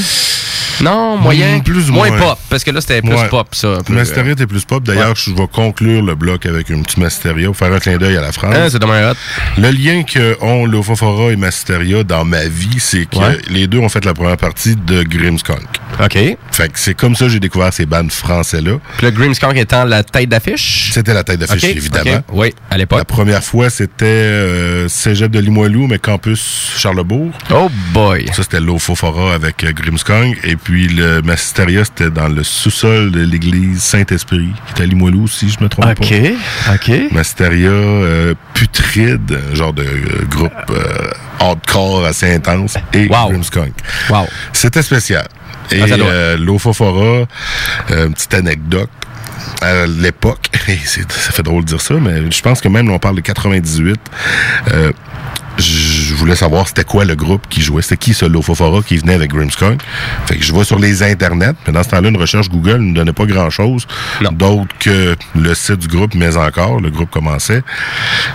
S3: Non, moyen?
S2: Plus ou
S3: moins
S2: moins.
S3: pop, parce que là, c'était plus
S2: Ouais.
S3: pop, ça.
S2: Masteria était plus pop. D'ailleurs, je vais conclure le bloc avec une petite Masteria pour faire un clin d'œil à la France.
S3: Hein, c'est dommage.
S2: Le lien que ont l'Ofofora et Masteria dans ma vie, c'est que
S3: Ouais.
S2: les deux ont fait la première partie de Grimmskunk.
S3: OK.
S2: Fait que c'est comme ça que j'ai découvert ces bandes français-là.
S3: le Grimmskunk étant la tête d'affiche?
S2: C'était la tête d'affiche, évidemment.
S3: Oui, à
S2: La
S3: l'époque.
S2: première fois, c'était euh, Cégep de Limoilou, mais campus Charlebourg.
S3: Oh boy.
S2: Ça, c'était l'Ofofora avec euh. Et puis le Masteria, c'était dans le sous-sol de l'église Saint-Esprit, qui était à Limoilou, si je me trompe
S3: OK.
S2: pas.
S3: OK.
S2: Masteria euh, Putride, un genre de euh, groupe euh, hardcore assez intense, et
S3: Wow.
S2: Grimmskong.
S3: Wow.
S2: C'était spécial. Et
S3: Ah, doit.
S2: euh, l'Ofofora, une petite anecdote. À l'époque, ça fait drôle de dire ça, mais je pense que même là, on parle de 98. euh, je voulais savoir c'était quoi le groupe qui jouait. C'était qui ce Lofofora qui venait avec Grimmskunk. Fait que je vais sur les internets. Mais dans ce temps-là, une recherche Google ne donnait pas grand-chose. D'autre que le site du groupe, mais encore, le groupe commençait.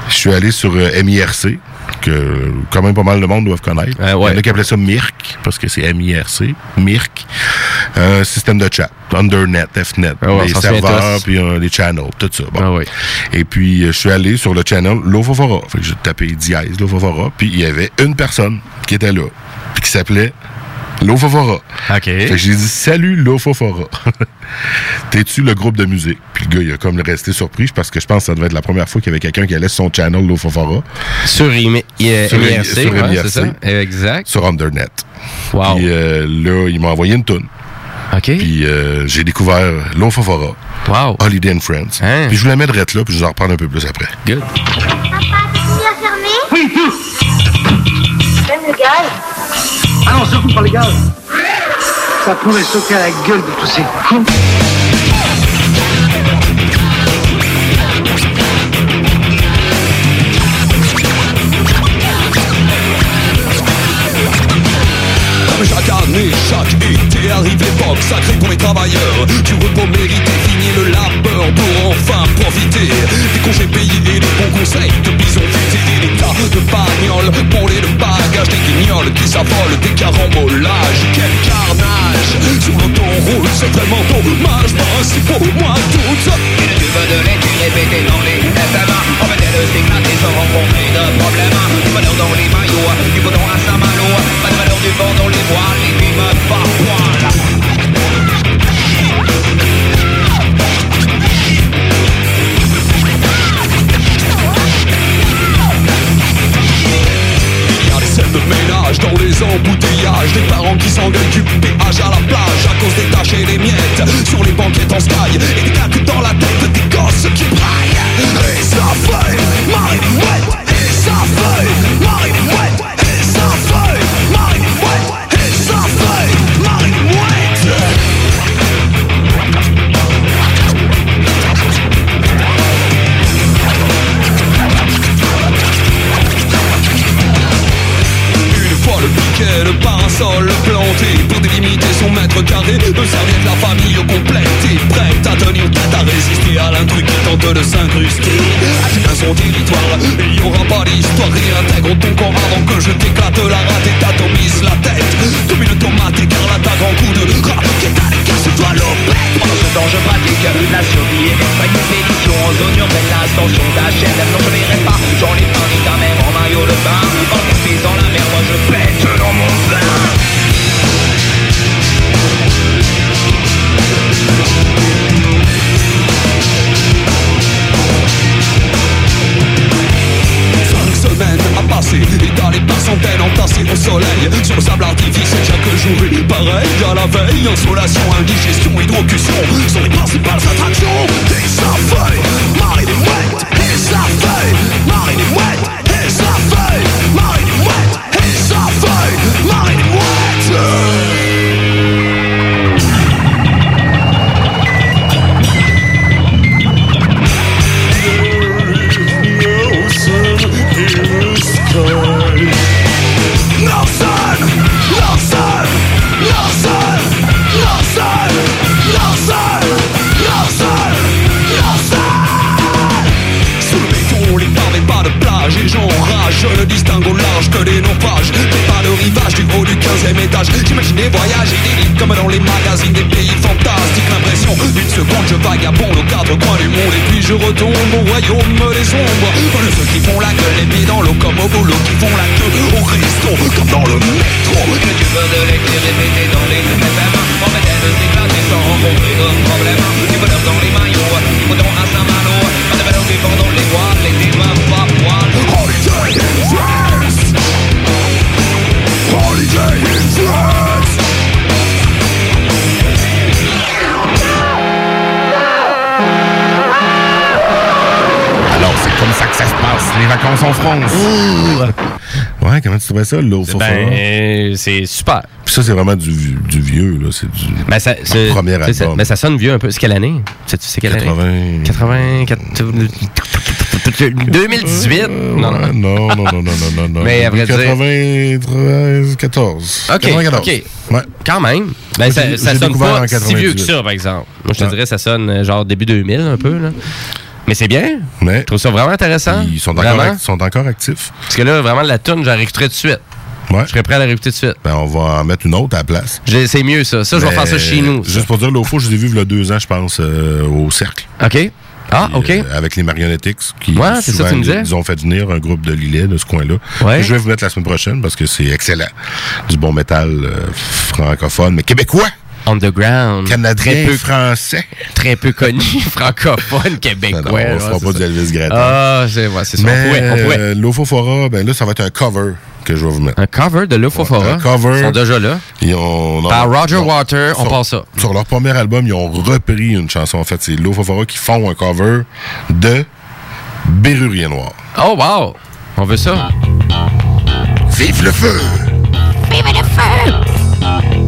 S2: Je suis allé sur euh, MIRC, que quand même pas mal de monde doivent connaître.
S3: Euh,
S2: Il
S3: ouais.
S2: y en a qui appelaient ça MIRC, parce que c'est M-I-R-C, MIRC. Un système de chat, Undernet, Fnet,
S3: Ah ouais,
S2: les serveurs, puis euh, les channels, tout ça. Bon.
S3: Ah oui.
S2: Et puis, euh, je suis allé sur le channel Lofofora. Fait que j'ai tapé dièse Lofofora, puis il y avait une personne qui était là, puis qui s'appelait Lofofora.
S3: OK.
S2: Fait que j'ai dit Salut Lofofora. T'es-tu le groupe de musique? Puis le gars, il a comme resté surpris parce que je pense que ça devait être la première fois qu'il y avait quelqu'un qui allait sur son channel Lofofora.
S3: Sur IMI- I-
S2: Sur
S3: MIRC,
S2: sur
S3: ouais,
S2: MIRC.
S3: c'est ça? Exact.
S2: Sur Undernet.
S3: Wow.
S2: Puis euh, là, il m'a envoyé une toune.
S3: OK.
S2: Puis euh, j'ai découvert Lofofora.
S3: Wow.
S2: Holiday and Friends.
S3: Hein?
S2: Puis je vous la mettrai là, puis je vous en reprendre un peu plus après.
S3: Good.
S11: bien fermé Oui, J'aime le gaz?
S16: Non, surtout pas les gars. Ça pourrait sauter à la gueule de tous ces cons.
S1: Comme chaque été arrive l'époque sacrée pour les travailleurs. Du repos mérité, fini le labeur pour enfin profiter. Des congés payés et des bons conseils de bison fêtés. Des tas de bagnoles pour les de bagages Des guignols qui s'affolent, des carambolages. Quel carnage! Sur l'autoroute, c'est vraiment dommage Principaux, moi toutes
S17: le tube de lait qui répétait dans les SMA En fait, le stigmatisme rencontré de problèmes. Du bonheur dans les maillots, du coton à Saint-Malo du vent dans les voiles, les films par poil
S1: Il y a des scènes de ménage dans les embouteillages Des parents qui s'engueulent du péage
S18: les
S2: vacances en France. Ouais, comment tu trouvais ça, l'eau
S3: Ben, c'est super.
S2: Puis ça, c'est vraiment du, du vieux, là. C'est du
S3: Ben, ça, c'est-
S2: premier
S3: ça.
S2: album.
S3: Mais ça sonne vieux un peu. C'est quelle année? C'est c'est quelle année? 80. 2018? Non, non.
S2: non, non, non, non, non, non.
S3: Mais à vrai dire-
S2: 93, 14.
S3: OK,
S2: 94.
S3: OK.
S2: Ouais.
S3: Quand même. Ben, ça, ça sonne pas si
S2: 98.
S3: vieux que ça, par exemple. Moi, je te dirais, ça sonne euh, genre début 2000 un peu. Là. Mais c'est bien.
S2: Mais
S3: Je trouve ça vraiment intéressant.
S2: Ils sont encore, act- sont encore actifs.
S3: Parce que là, vraiment, la tune, j'en réécouterai tout de suite.
S2: Ouais.
S3: Je serais prêt à la réécouter tout de suite.
S2: Ben, on va en mettre une autre à la place.
S3: C'est mieux, ça. Ça, je vais faire ça chez nous. ça.
S2: Juste pour dire, l'eau je les ai vus il y a deux ans, je pense, euh, au Cercle.
S3: OK. Ah, OK.
S2: euh, avec les Marionnettix. Qui,
S3: Ouais, ça,
S2: souvent,
S3: tu me disais.
S2: Ils ont fait venir un groupe de Lillet de ce coin-là.
S3: Ouais.
S2: Je vais vous mettre la semaine prochaine parce que c'est excellent. Du bon métal euh, francophone, mais québécois.
S3: Underground.
S2: Canadien,
S3: Très peu,
S2: français.
S3: très peu connu. francophone, québécois.
S2: Non, on
S3: ouais,
S2: fera pas
S3: ça.
S2: du Elvis Graton.
S3: Ah, c'est ouais, c'est ça.
S2: Mais
S3: On pourrait. On pourrait.
S2: euh, l'Ofofora, ben là, ça va être un cover que je vais vous mettre.
S3: Un cover de l'Ofofora?
S2: Un cover.
S3: Ils sont déjà là.
S2: Ils ont, non,
S3: Par Roger
S2: non.
S3: Water, on
S2: Sur-
S3: passe ça.
S2: Sur leur premier album, ils ont repris une chanson. En fait, c'est l'Ofofora qui font un cover de Bérurier Noir.
S3: Oh, wow. On veut ça.
S2: Vive le feu!
S1: Vive le feu!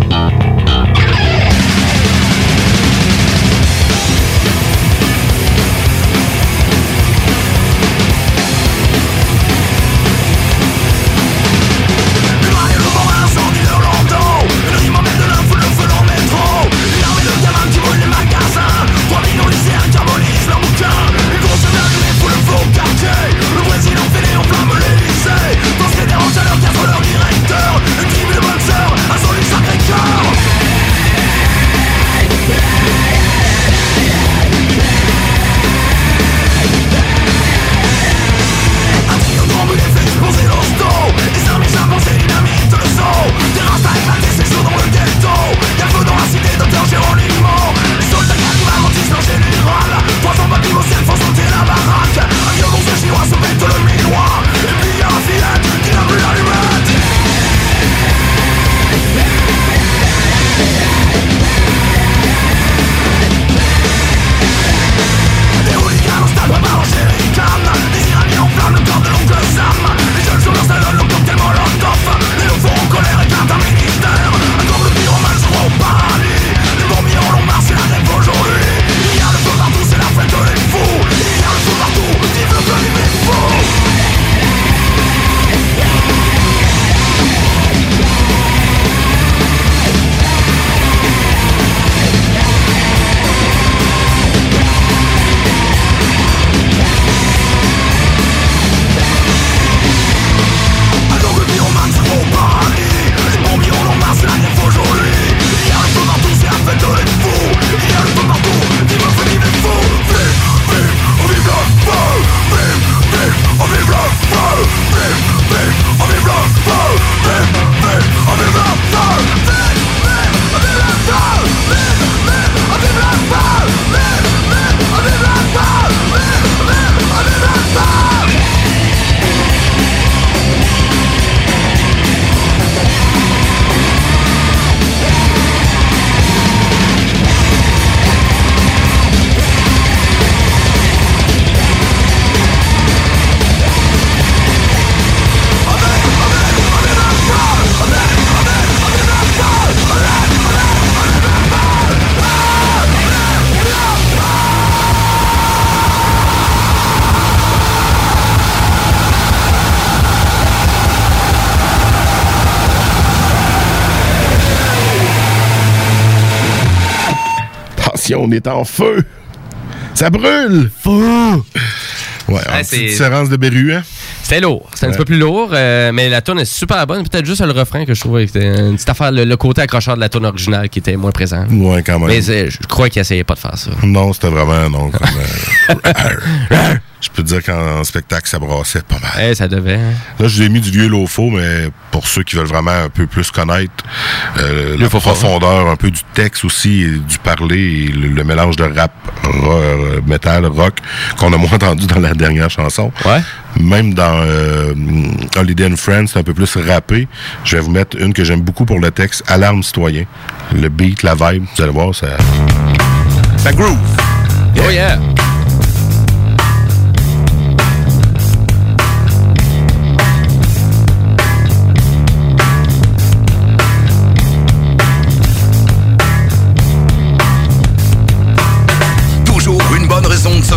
S2: On est en feu. Ça brûle! Feu! Ouais,
S3: Ouais, c'est-
S2: petite différence de Berru, hein?
S3: C'était lourd. C'était un petit peu plus lourd, euh, mais la tune est super bonne. Peut-être juste le refrain que je trouvais que c'était une petite affaire, le, le côté accrocheur de la tune originale qui était moins présent.
S2: Ouais, quand même.
S3: Mais je crois qu'il essayait pas de faire ça.
S2: Non, c'était vraiment non. comme, euh, je peux te dire qu'en spectacle, ça brassait pas mal.
S3: Eh, ça devait. hein.
S2: Là, je l'ai mis du vieux Lofo, mais pour ceux qui veulent vraiment un peu plus connaître euh, la profondeur, un peu du texte aussi, et du parler, et le, le mélange de rap, ro- euh, metal, rock, qu'on a moins entendu dans la dernière chanson.
S3: Ouais.
S2: Même dans euh, Holiday and Friends, c'est un peu plus rappé. Je vais vous mettre une que j'aime beaucoup pour le texte, Alarme citoyen. Le beat, la vibe, vous allez voir, ça... Ça groove!
S3: Oh yeah!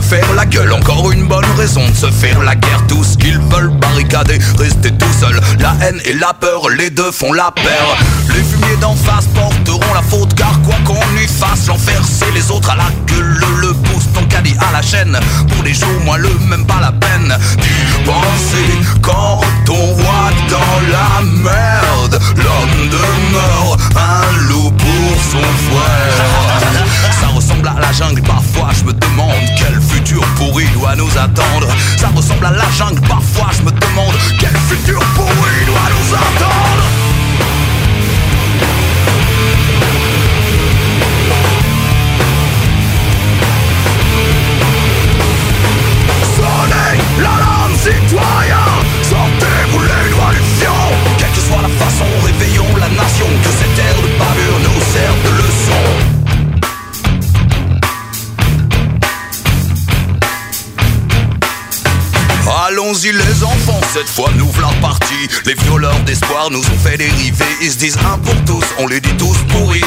S1: Faire la gueule, encore une bonne raison de se faire la guerre. Tout ce qu'ils veulent barricader, rester tout seul. La haine et la peur, les deux font la paire. Les fumiers d'en face porteront la faute, car quoi qu'on y fasse, l'enfer c'est les autres à la gueule. Le pouce ton caddie à la chaîne, pour des jours moi le même pas la peine. Tu pensais quand on voit dans la merde, l'homme demeure un loup pour son frère. Ça ressemble à la jungle, parfois je me demande quel futur pourri doit nous attendre. Ça ressemble à la jungle, parfois je me demande quel futur pourri doit nous attendre. Sonnez l'alarme citoyen Allons-y les enfants, cette fois nous v'là partis. Les violeurs d'espoir nous ont fait dériver. Ils se disent un pour tous, on les dit tous pourris.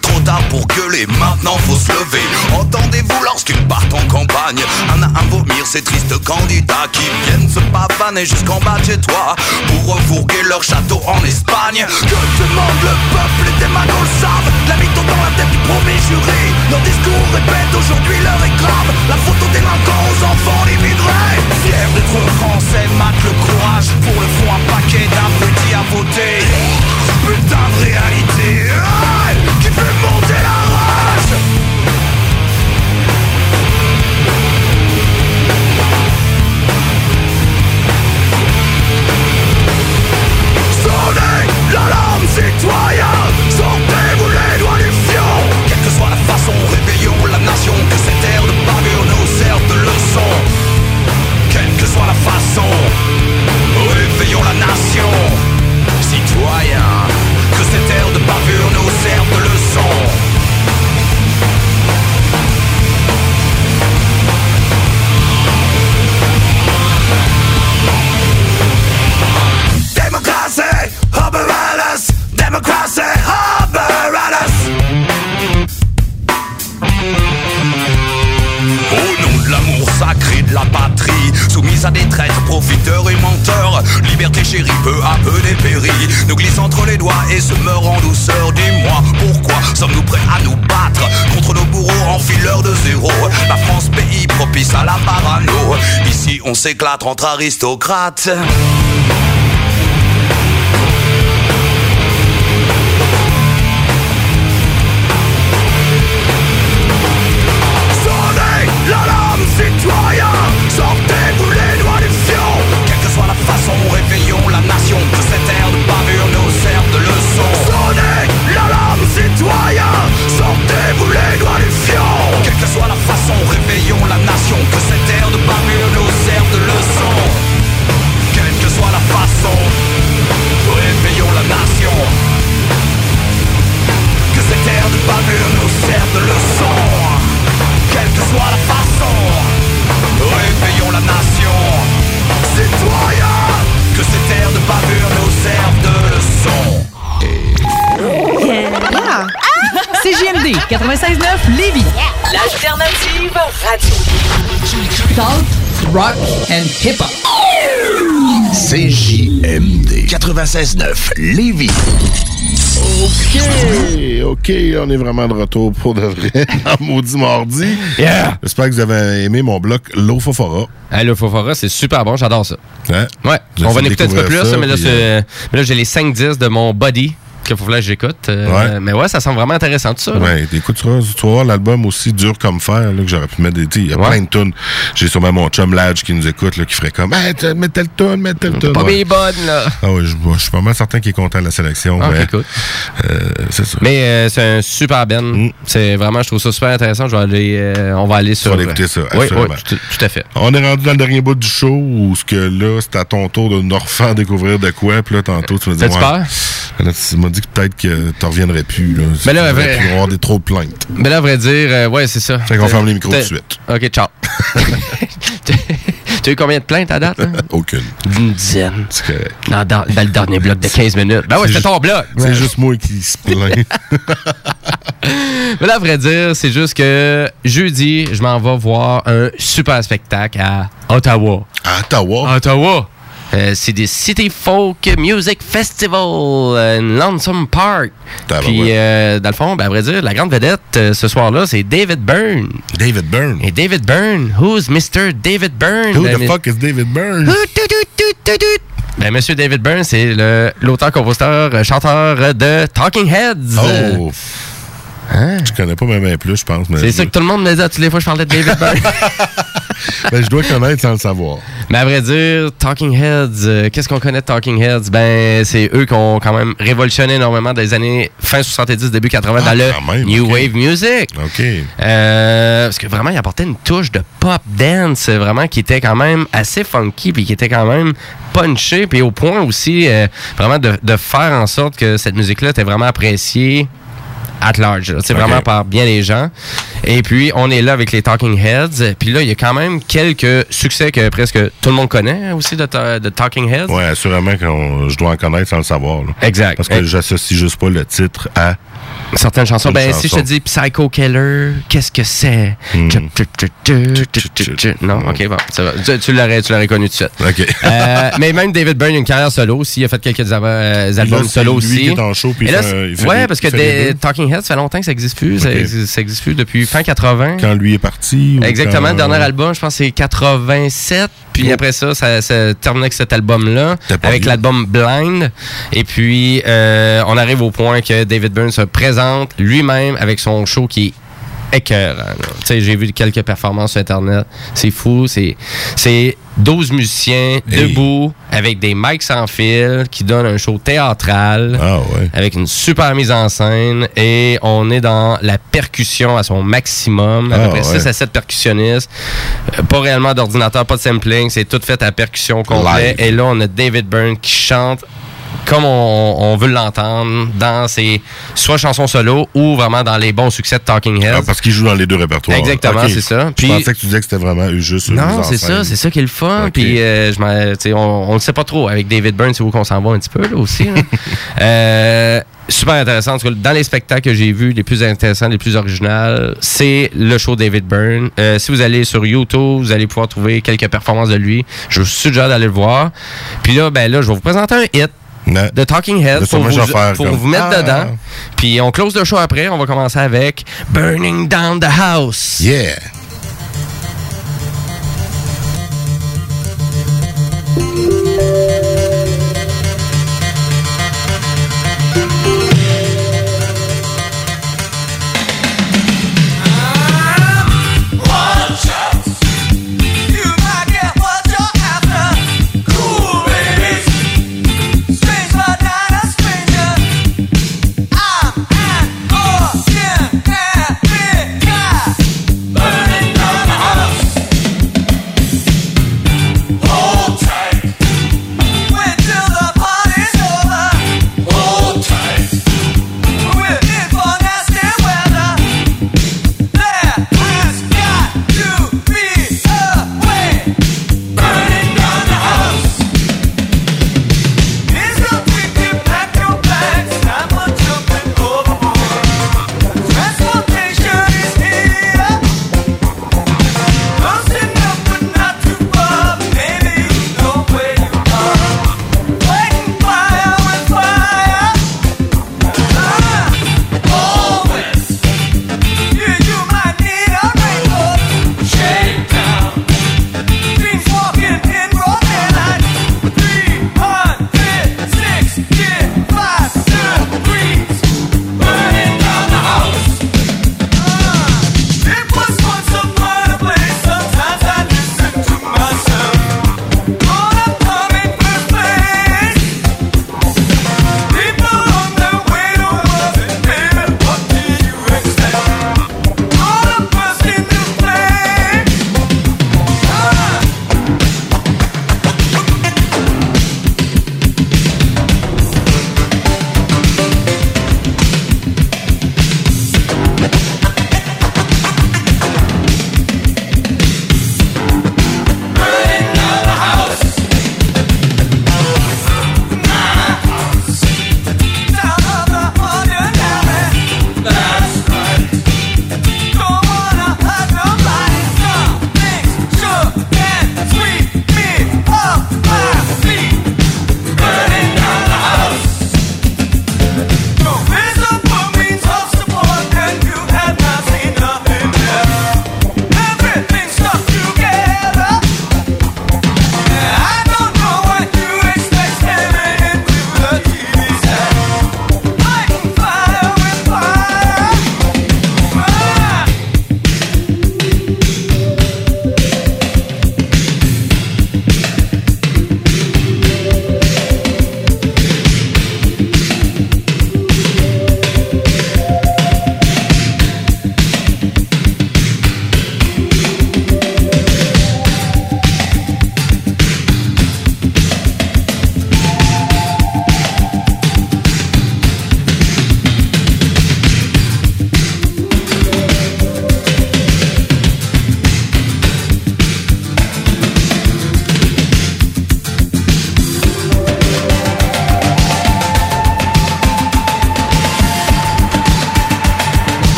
S1: Trop tard pour gueuler, maintenant faut se lever. Entendez-vous lorsqu'ils partent en campagne. Un à un vomir ces tristes candidats Qui viennent se pavaner jusqu'en bas de chez toi Pour refourguer leur château en Espagne. Que demande le peuple, les démagos le savent. La mytho dans la tête du premier jury. Nos discours répètent aujourd'hui l'heure est grave. La photo délinquant aux enfants d'immigrés. Fier d'être français, mate le courage Pour le fond un paquet d'un petit à voter. Putain de réalité nous serve de leçon Democracy, apparatus Au nom de l'amour sacré de la patrie Soumise à des traîtres, profiteurs et menteurs Liberté chérie, peu à peu dépérit Nous glisse entre les doigts et se meurt en douceur. Dis-moi, pourquoi sommes-nous prêts à nous battre Contre nos bourreaux en fileur de zéro? La France, pays propice à la parano. Ici, on s'éclate entre aristocrates
S19: and hip-hop.
S20: CJMD. 96.9 Lévis.
S2: OK, OK, on est vraiment de retour pour de vrai en maudit mardi.
S3: Yeah!
S2: J'espère que vous avez aimé mon bloc L'Ofofora.
S3: Hey, le Fofora, c'est super bon, j'adore ça.
S2: Hein?
S3: Ouais, on va en écouter un petit peu plus,
S2: ça,
S3: mais là,
S2: euh,
S3: mais là, j'ai les 5 disques de mon body qu'il faut que j'écoute. euh,
S2: Ouais.
S3: Mais ouais, ça semble vraiment intéressant tout ça.
S2: Ouais, écoute, tu tu voir l'album aussi dur comme fer, là, que j'aurais pu mettre des. tu Il y a plein de tunes. J'ai sûrement mon chum Ladge qui nous écoute, là, qui ferait comme, hey, mets telle tune, mets telle tune.
S3: Pas
S2: Ouais.
S3: mes bonnes, là.
S2: Ah ouais, je, suis pas mal certain qu'il est content de la sélection.
S3: Ah,
S2: mais,
S3: écoute.
S2: euh, c'est ça.
S3: Mais euh, c'est un super ben. C'est vraiment, je trouve ça super intéressant. Je vais aller, on va aller sur.
S2: vas aller écouter ça,
S3: Oui, oui, tout, tout à fait.
S2: On est rendu dans le dernier bout du show où ce que là, c'est à ton tour de nous refaire découvrir de quoi. Puis là, tantôt, tu me dis.
S3: T'as-tu peur?
S2: Là, tu m'as dit que peut-être que tu reviendrais plus. Là.
S3: Mais là,
S2: Tu devrais
S3: vrai-
S2: avoir des trop de plaintes.
S3: Mais là, à vrai dire, euh, ouais, c'est ça.
S2: Fait qu'on ferme les micros tout de suite.
S3: OK, ciao. tu as eu combien de plaintes à date? hein?
S2: Aucune.
S3: Une dizaine.
S2: C'est correct.
S3: Dans, dans- dans le dernier bloc de 15 minutes. Ben ouais,
S2: C'est
S3: ton bloc.
S2: C'est juste moi qui se plaint.
S3: Mais là, à vrai dire, c'est juste que jeudi, je m'en vais voir un super spectacle à Ottawa.
S2: À Ottawa?
S3: À Ottawa. Euh, c'est des City Folk Music Festival euh, in Lonesome Park. Puis, euh, dans le fond, ben, à vrai dire, la grande vedette euh, ce soir-là, c'est David Byrne.
S2: David Byrne.
S3: Et David Byrne, who's Mr. David Byrne?
S2: Who
S3: Ben,
S2: the fuck is David Byrne?
S3: Ben, Monsieur David Byrne, c'est l'auteur, compositeur, chanteur de Talking Heads.
S2: Oh! Je connais pas même plus, je pense.
S3: C'est ça que tout le monde me dit à toutes les fois que je parlais de David Byrne.
S2: Ben, je dois connaître sans le savoir.
S3: Mais à vrai dire, Talking Heads, euh, qu'est-ce qu'on connaît de Talking Heads? Ben, c'est eux qui ont quand même révolutionné énormément dans les années fin 70, début 80
S2: Ah,
S3: dans le
S2: même,
S3: New. Wave Music.
S2: OK.
S3: Euh, parce que vraiment, il apportait une touche de pop dance, euh, vraiment, qui était quand même assez funky, puis qui était quand même punché, puis au point aussi, euh, vraiment, de, de faire en sorte que cette musique-là était vraiment appréciée at large. C'est vraiment par bien les gens. Et puis, on est là avec les Talking Heads. Puis là, il y a quand même quelques succès que presque tout le monde connaît aussi de, ta- de Talking Heads.
S2: Ouais, assurément que je dois en connaître sans le savoir. là.
S3: Exact.
S2: Parce que j'associe juste pas le titre à.
S3: Certaines chansons. Ben, si je te dis Psycho Killer, qu'est-ce que c'est? Non, ok, bon. ça va. Tu, tu l'aurais, connu tout de suite. Euh, mais même David Byrne a une carrière solo aussi. Il a fait quelques euh, albums
S2: là,
S3: solo
S2: lui
S3: aussi.
S2: qui est en show, puis
S3: Et là,
S2: il fait
S3: ouais, parce que des. Talking Heads, ça fait longtemps que ça existe plus. Ça, existe, ça existe plus depuis fin 80.
S2: Quand lui est parti.
S3: Exactement,
S2: quand-
S3: le dernier album, je pense c'est 87. Puis
S2: Oh.
S3: après ça, ça, ça termine avec cet album-là, avec l'album Blind. Et puis, euh, on arrive au point que David Byrne se présente lui-même avec son show qui est écœurant. j'ai vu quelques performances sur Internet. C'est fou. C'est, c'est 12 musiciens
S2: Hey.
S3: debout avec des mics sans fil qui donnent un show théâtral
S2: Ah ouais.
S3: avec une super mise en scène et on est dans la percussion à son maximum, à
S2: Ah,
S3: peu près
S2: ouais.
S3: 6 à 7 percussionnistes. Euh, Pas réellement d'ordinateur, pas de sampling, c'est tout fait à percussion complet.
S2: Live.
S3: Et là, on a David Byrne qui chante comme on, on veut l'entendre dans ses soit chansons solo ou vraiment dans les bons succès de Talking Heads.
S2: Ah, parce qu'il joue dans les deux répertoires.
S3: Exactement, c'est ça.
S2: Je
S3: Puis-
S2: pensais que tu disais que c'était vraiment juste.
S3: Non, c'est ça, c'est ça qui est le fun. Puis euh, je on, le sait pas trop avec David Byrne, c'est où qu'on s'en va un petit peu là aussi. là. Euh, super intéressant. En tout cas, dans les spectacles que j'ai vus, les plus intéressants, les plus originaux, c'est le show David Byrne. Euh, si vous allez sur YouTube, vous allez pouvoir trouver quelques performances de lui. Je vous suggère d'aller le voir. Puis là, ben là, je vais vous présenter un hit. De Talking Heads
S2: De
S3: pour, vous, pour
S2: comme,
S3: vous mettre
S2: ah.
S3: dedans. Puis on close le show après. On va commencer avec Burning Down the House.
S2: Yeah.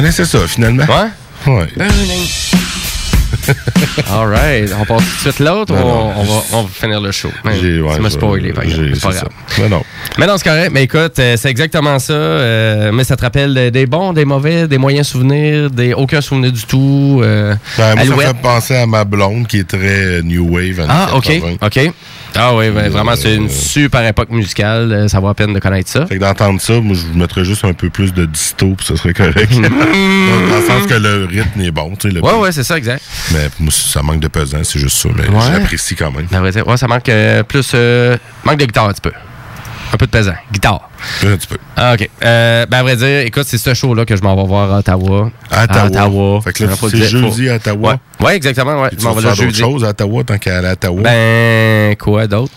S2: Connaissais ça, finalement.
S3: Ouais?
S2: Ouais.
S3: All right. On passe tout de suite l'autre ou on, va, on va finir le show?
S2: Ouais,
S3: tu m'as
S2: je-
S3: spoilé, par exemple. C'est pas grave.
S2: ça. Mais non.
S3: Mais non, c'est correct. Mais écoute, euh, c'est exactement ça. euh, mais ça te rappelle des- bons, des mauvais, des moyens souvenirs, des aucun souvenir du tout. euh,
S2: Ben, moi, ça me fait penser à ma blonde qui est très euh, New Wave.
S3: Ah, ok.
S2: 80.
S3: OK. Ah oui, ben, vraiment, c'est une super époque musicale. euh, Ça vaut la peine de connaître ça.
S2: Fait que d'entendre ça, moi, je mettrais juste un peu plus de disto, puis ça serait correct. Dans le sens que le rythme est bon, tu sais.
S3: Ouais, ouais, c'est ça, exact.
S2: Mais moi, ça manque de pesant, c'est juste ça. Mais
S3: Ouais.
S2: j'apprécie quand même.
S3: Dire, ouais, ça manque euh, plus. euh, manque de guitare un petit peu. Un peu de pesant. Guitare.
S2: Un petit peu.
S3: Ah, OK. Euh, ben, à vrai dire, écoute, c'est ce show-là que je m'en vais voir à Ottawa.
S2: À Ottawa.
S3: Ottawa.
S2: Fait que là, c'est jeudi à Ottawa.
S3: Ouais, ouais exactement. Ouais. Je m'en vais
S2: faire d'autres choses à Ottawa tant qu'à à Ottawa?
S3: Ben, quoi d'autre?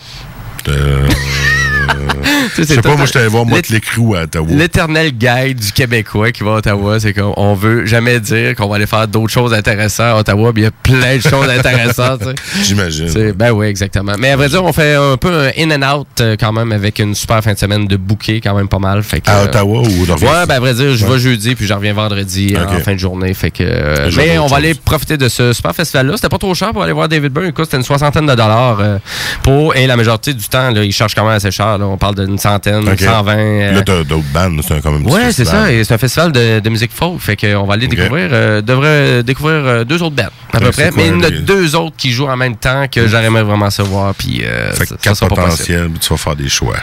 S2: Euh, Je
S3: c'est
S2: sais pas, moi, je t'allais voir Motley Crue à Ottawa.
S3: L'éternel guide du Québécois qui va à Ottawa, c'est qu'on on veut jamais dire qu'on va aller faire d'autres choses intéressantes à Ottawa, puis il y a plein de choses intéressantes.
S2: J'imagine.
S3: Ben oui, exactement. Mais à vrai dire, on fait un peu un in and out euh, quand même avec une super fin de semaine de bouquet quand même pas mal. Fait que,
S2: À
S3: euh,
S2: Ottawa ou de revenir
S3: Ouais, ben à vrai dire, je
S2: Ouais.
S3: vais jeudi puis je reviens vendredi euh, en fin de journée. Fait que, euh, mais on va aller profiter de ce super festival-là. C'était pas trop cher pour aller voir David Byrne. Écoute, c'était une soixantaine de dollars euh, pour. Et la majorité du temps, là, ils chargent quand même assez cher. là. On parle d'une centaine,
S2: Ok.
S3: 120. euh,
S2: Là, t'as d'autres bandes, c'est quand même
S3: Ouais, c'est ça. Et c'est un festival de, de musique folk. Fait qu'on va aller découvrir, euh, devrait découvrir euh, deux autres bands, à peu près.
S2: quoi,
S3: Mais il y en a deux autres qui jouent en même temps que j'aimerais vraiment savoir. Puis, euh,
S2: Fait
S3: ça, ça
S2: quatre
S3: sera pas possible.
S2: potentiels, tu vas faire des choix.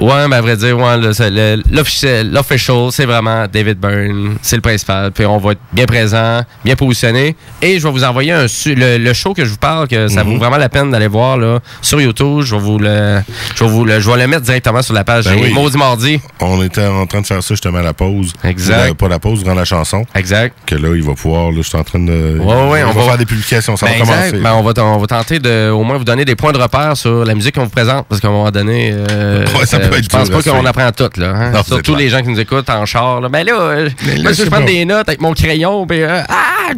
S3: Ouais, mais à vrai dire, ouais, l'official, c'est vraiment David Byrne, c'est le principal. Puis on va être bien présent, bien positionné. Et je vais vous envoyer un le, le show que je vous parle, que ça
S2: Mhm.
S3: vaut vraiment la peine d'aller voir là, sur YouTube. Je vais vous le, je vais vous le, je vais le mettre directement sur la page.
S2: Ben oui.
S3: Maudit Mardi.
S2: On était en train de faire ça justement à la pause.
S3: Exact.
S2: Euh, pas la pause, durant la chanson.
S3: Exact.
S2: Que là, il va pouvoir, là, je suis en train de.
S3: Ouais, ouais,
S2: on,
S3: on
S2: va
S3: va-
S2: faire des publications, ça
S3: Ben,
S2: va commencer.
S3: Ben, on, va, on va tenter de au moins vous donner des points de repère sur la musique qu'on vous présente parce qu'à un moment donné, euh,
S2: Ouais, ça
S3: euh,
S2: peut être
S3: je pense
S2: dur
S3: pas qu'on apprend tout. Là, hein.
S2: Non,
S3: Surtout les gens qui nous écoutent en char. Là. Ben là, euh,
S2: Mais là,
S3: je
S2: bon.
S3: des notes avec mon crayon. Ben, euh, ah!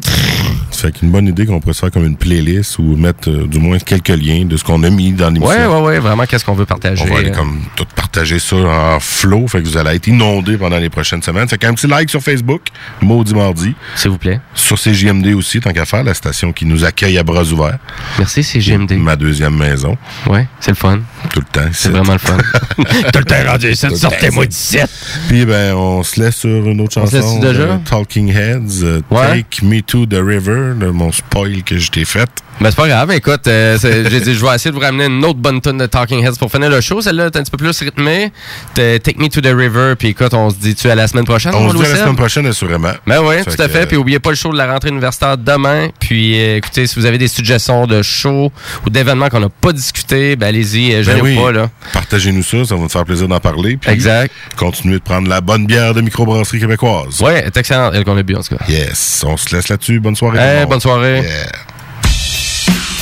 S2: Fait qu'une bonne idée qu'on pourrait se faire comme une playlist ou mettre euh, du moins quelques liens de ce qu'on a mis dans l'émission.
S3: Ouais, ouais, ouais, vraiment, qu'est-ce qu'on veut partager.
S2: On va aller
S3: euh.
S2: comme tout partager ça en flow, fait que vous allez être inondés pendant les prochaines semaines. Fait qu'un petit like sur Facebook, Maudit Mardi.
S3: S'il vous plaît.
S2: Sur CJMD aussi, tant qu'à faire, la station qui nous accueille à bras ouverts.
S3: Merci, CJMD.
S2: Ma deuxième maison.
S3: Ouais, c'est le fun.
S2: Tout le temps.
S3: C'est vraiment le fun. Tout le temps rendu ici, sortez-moi d'ici.
S2: Puis, ben, on se laisse sur une autre
S3: On se
S2: chanson.
S3: déjà?
S2: Talking Heads, euh. Take Me to the River, mon spoil que je t'ai fait.
S3: Ben, c'est pas grave. Écoute, euh, j'ai dit, je vais essayer de vous ramener une autre bonne tune de Talking Heads pour finir le show. Celle-là est un petit peu plus rythmée. Take Me to the River. Puis écoute, on se dit-tu à la semaine prochaine?
S2: On se dit à la semaine prochaine, assurément.
S3: Ben oui, tout à fait.
S2: euh,
S3: Puis oubliez pas le show de la rentrée universitaire demain. Puis euh, écoutez, si vous avez des suggestions de shows ou d'événements qu'on n'a pas discuté, ben allez-y, euh,
S2: Ben oui,
S3: pas là.
S2: partagez-nous ça, ça va nous faire plaisir d'en parler. Puis
S3: Exact.
S2: Continuez de prendre la bonne bière de microbrasserie québécoise.
S3: Ouais, c'est excellent, elle qu'on a bu en tout cas.
S2: Yes, on se laisse là-dessus. Bonne soirée.
S3: Hey, bonne soirée.
S2: Yeah.
S21: Peace.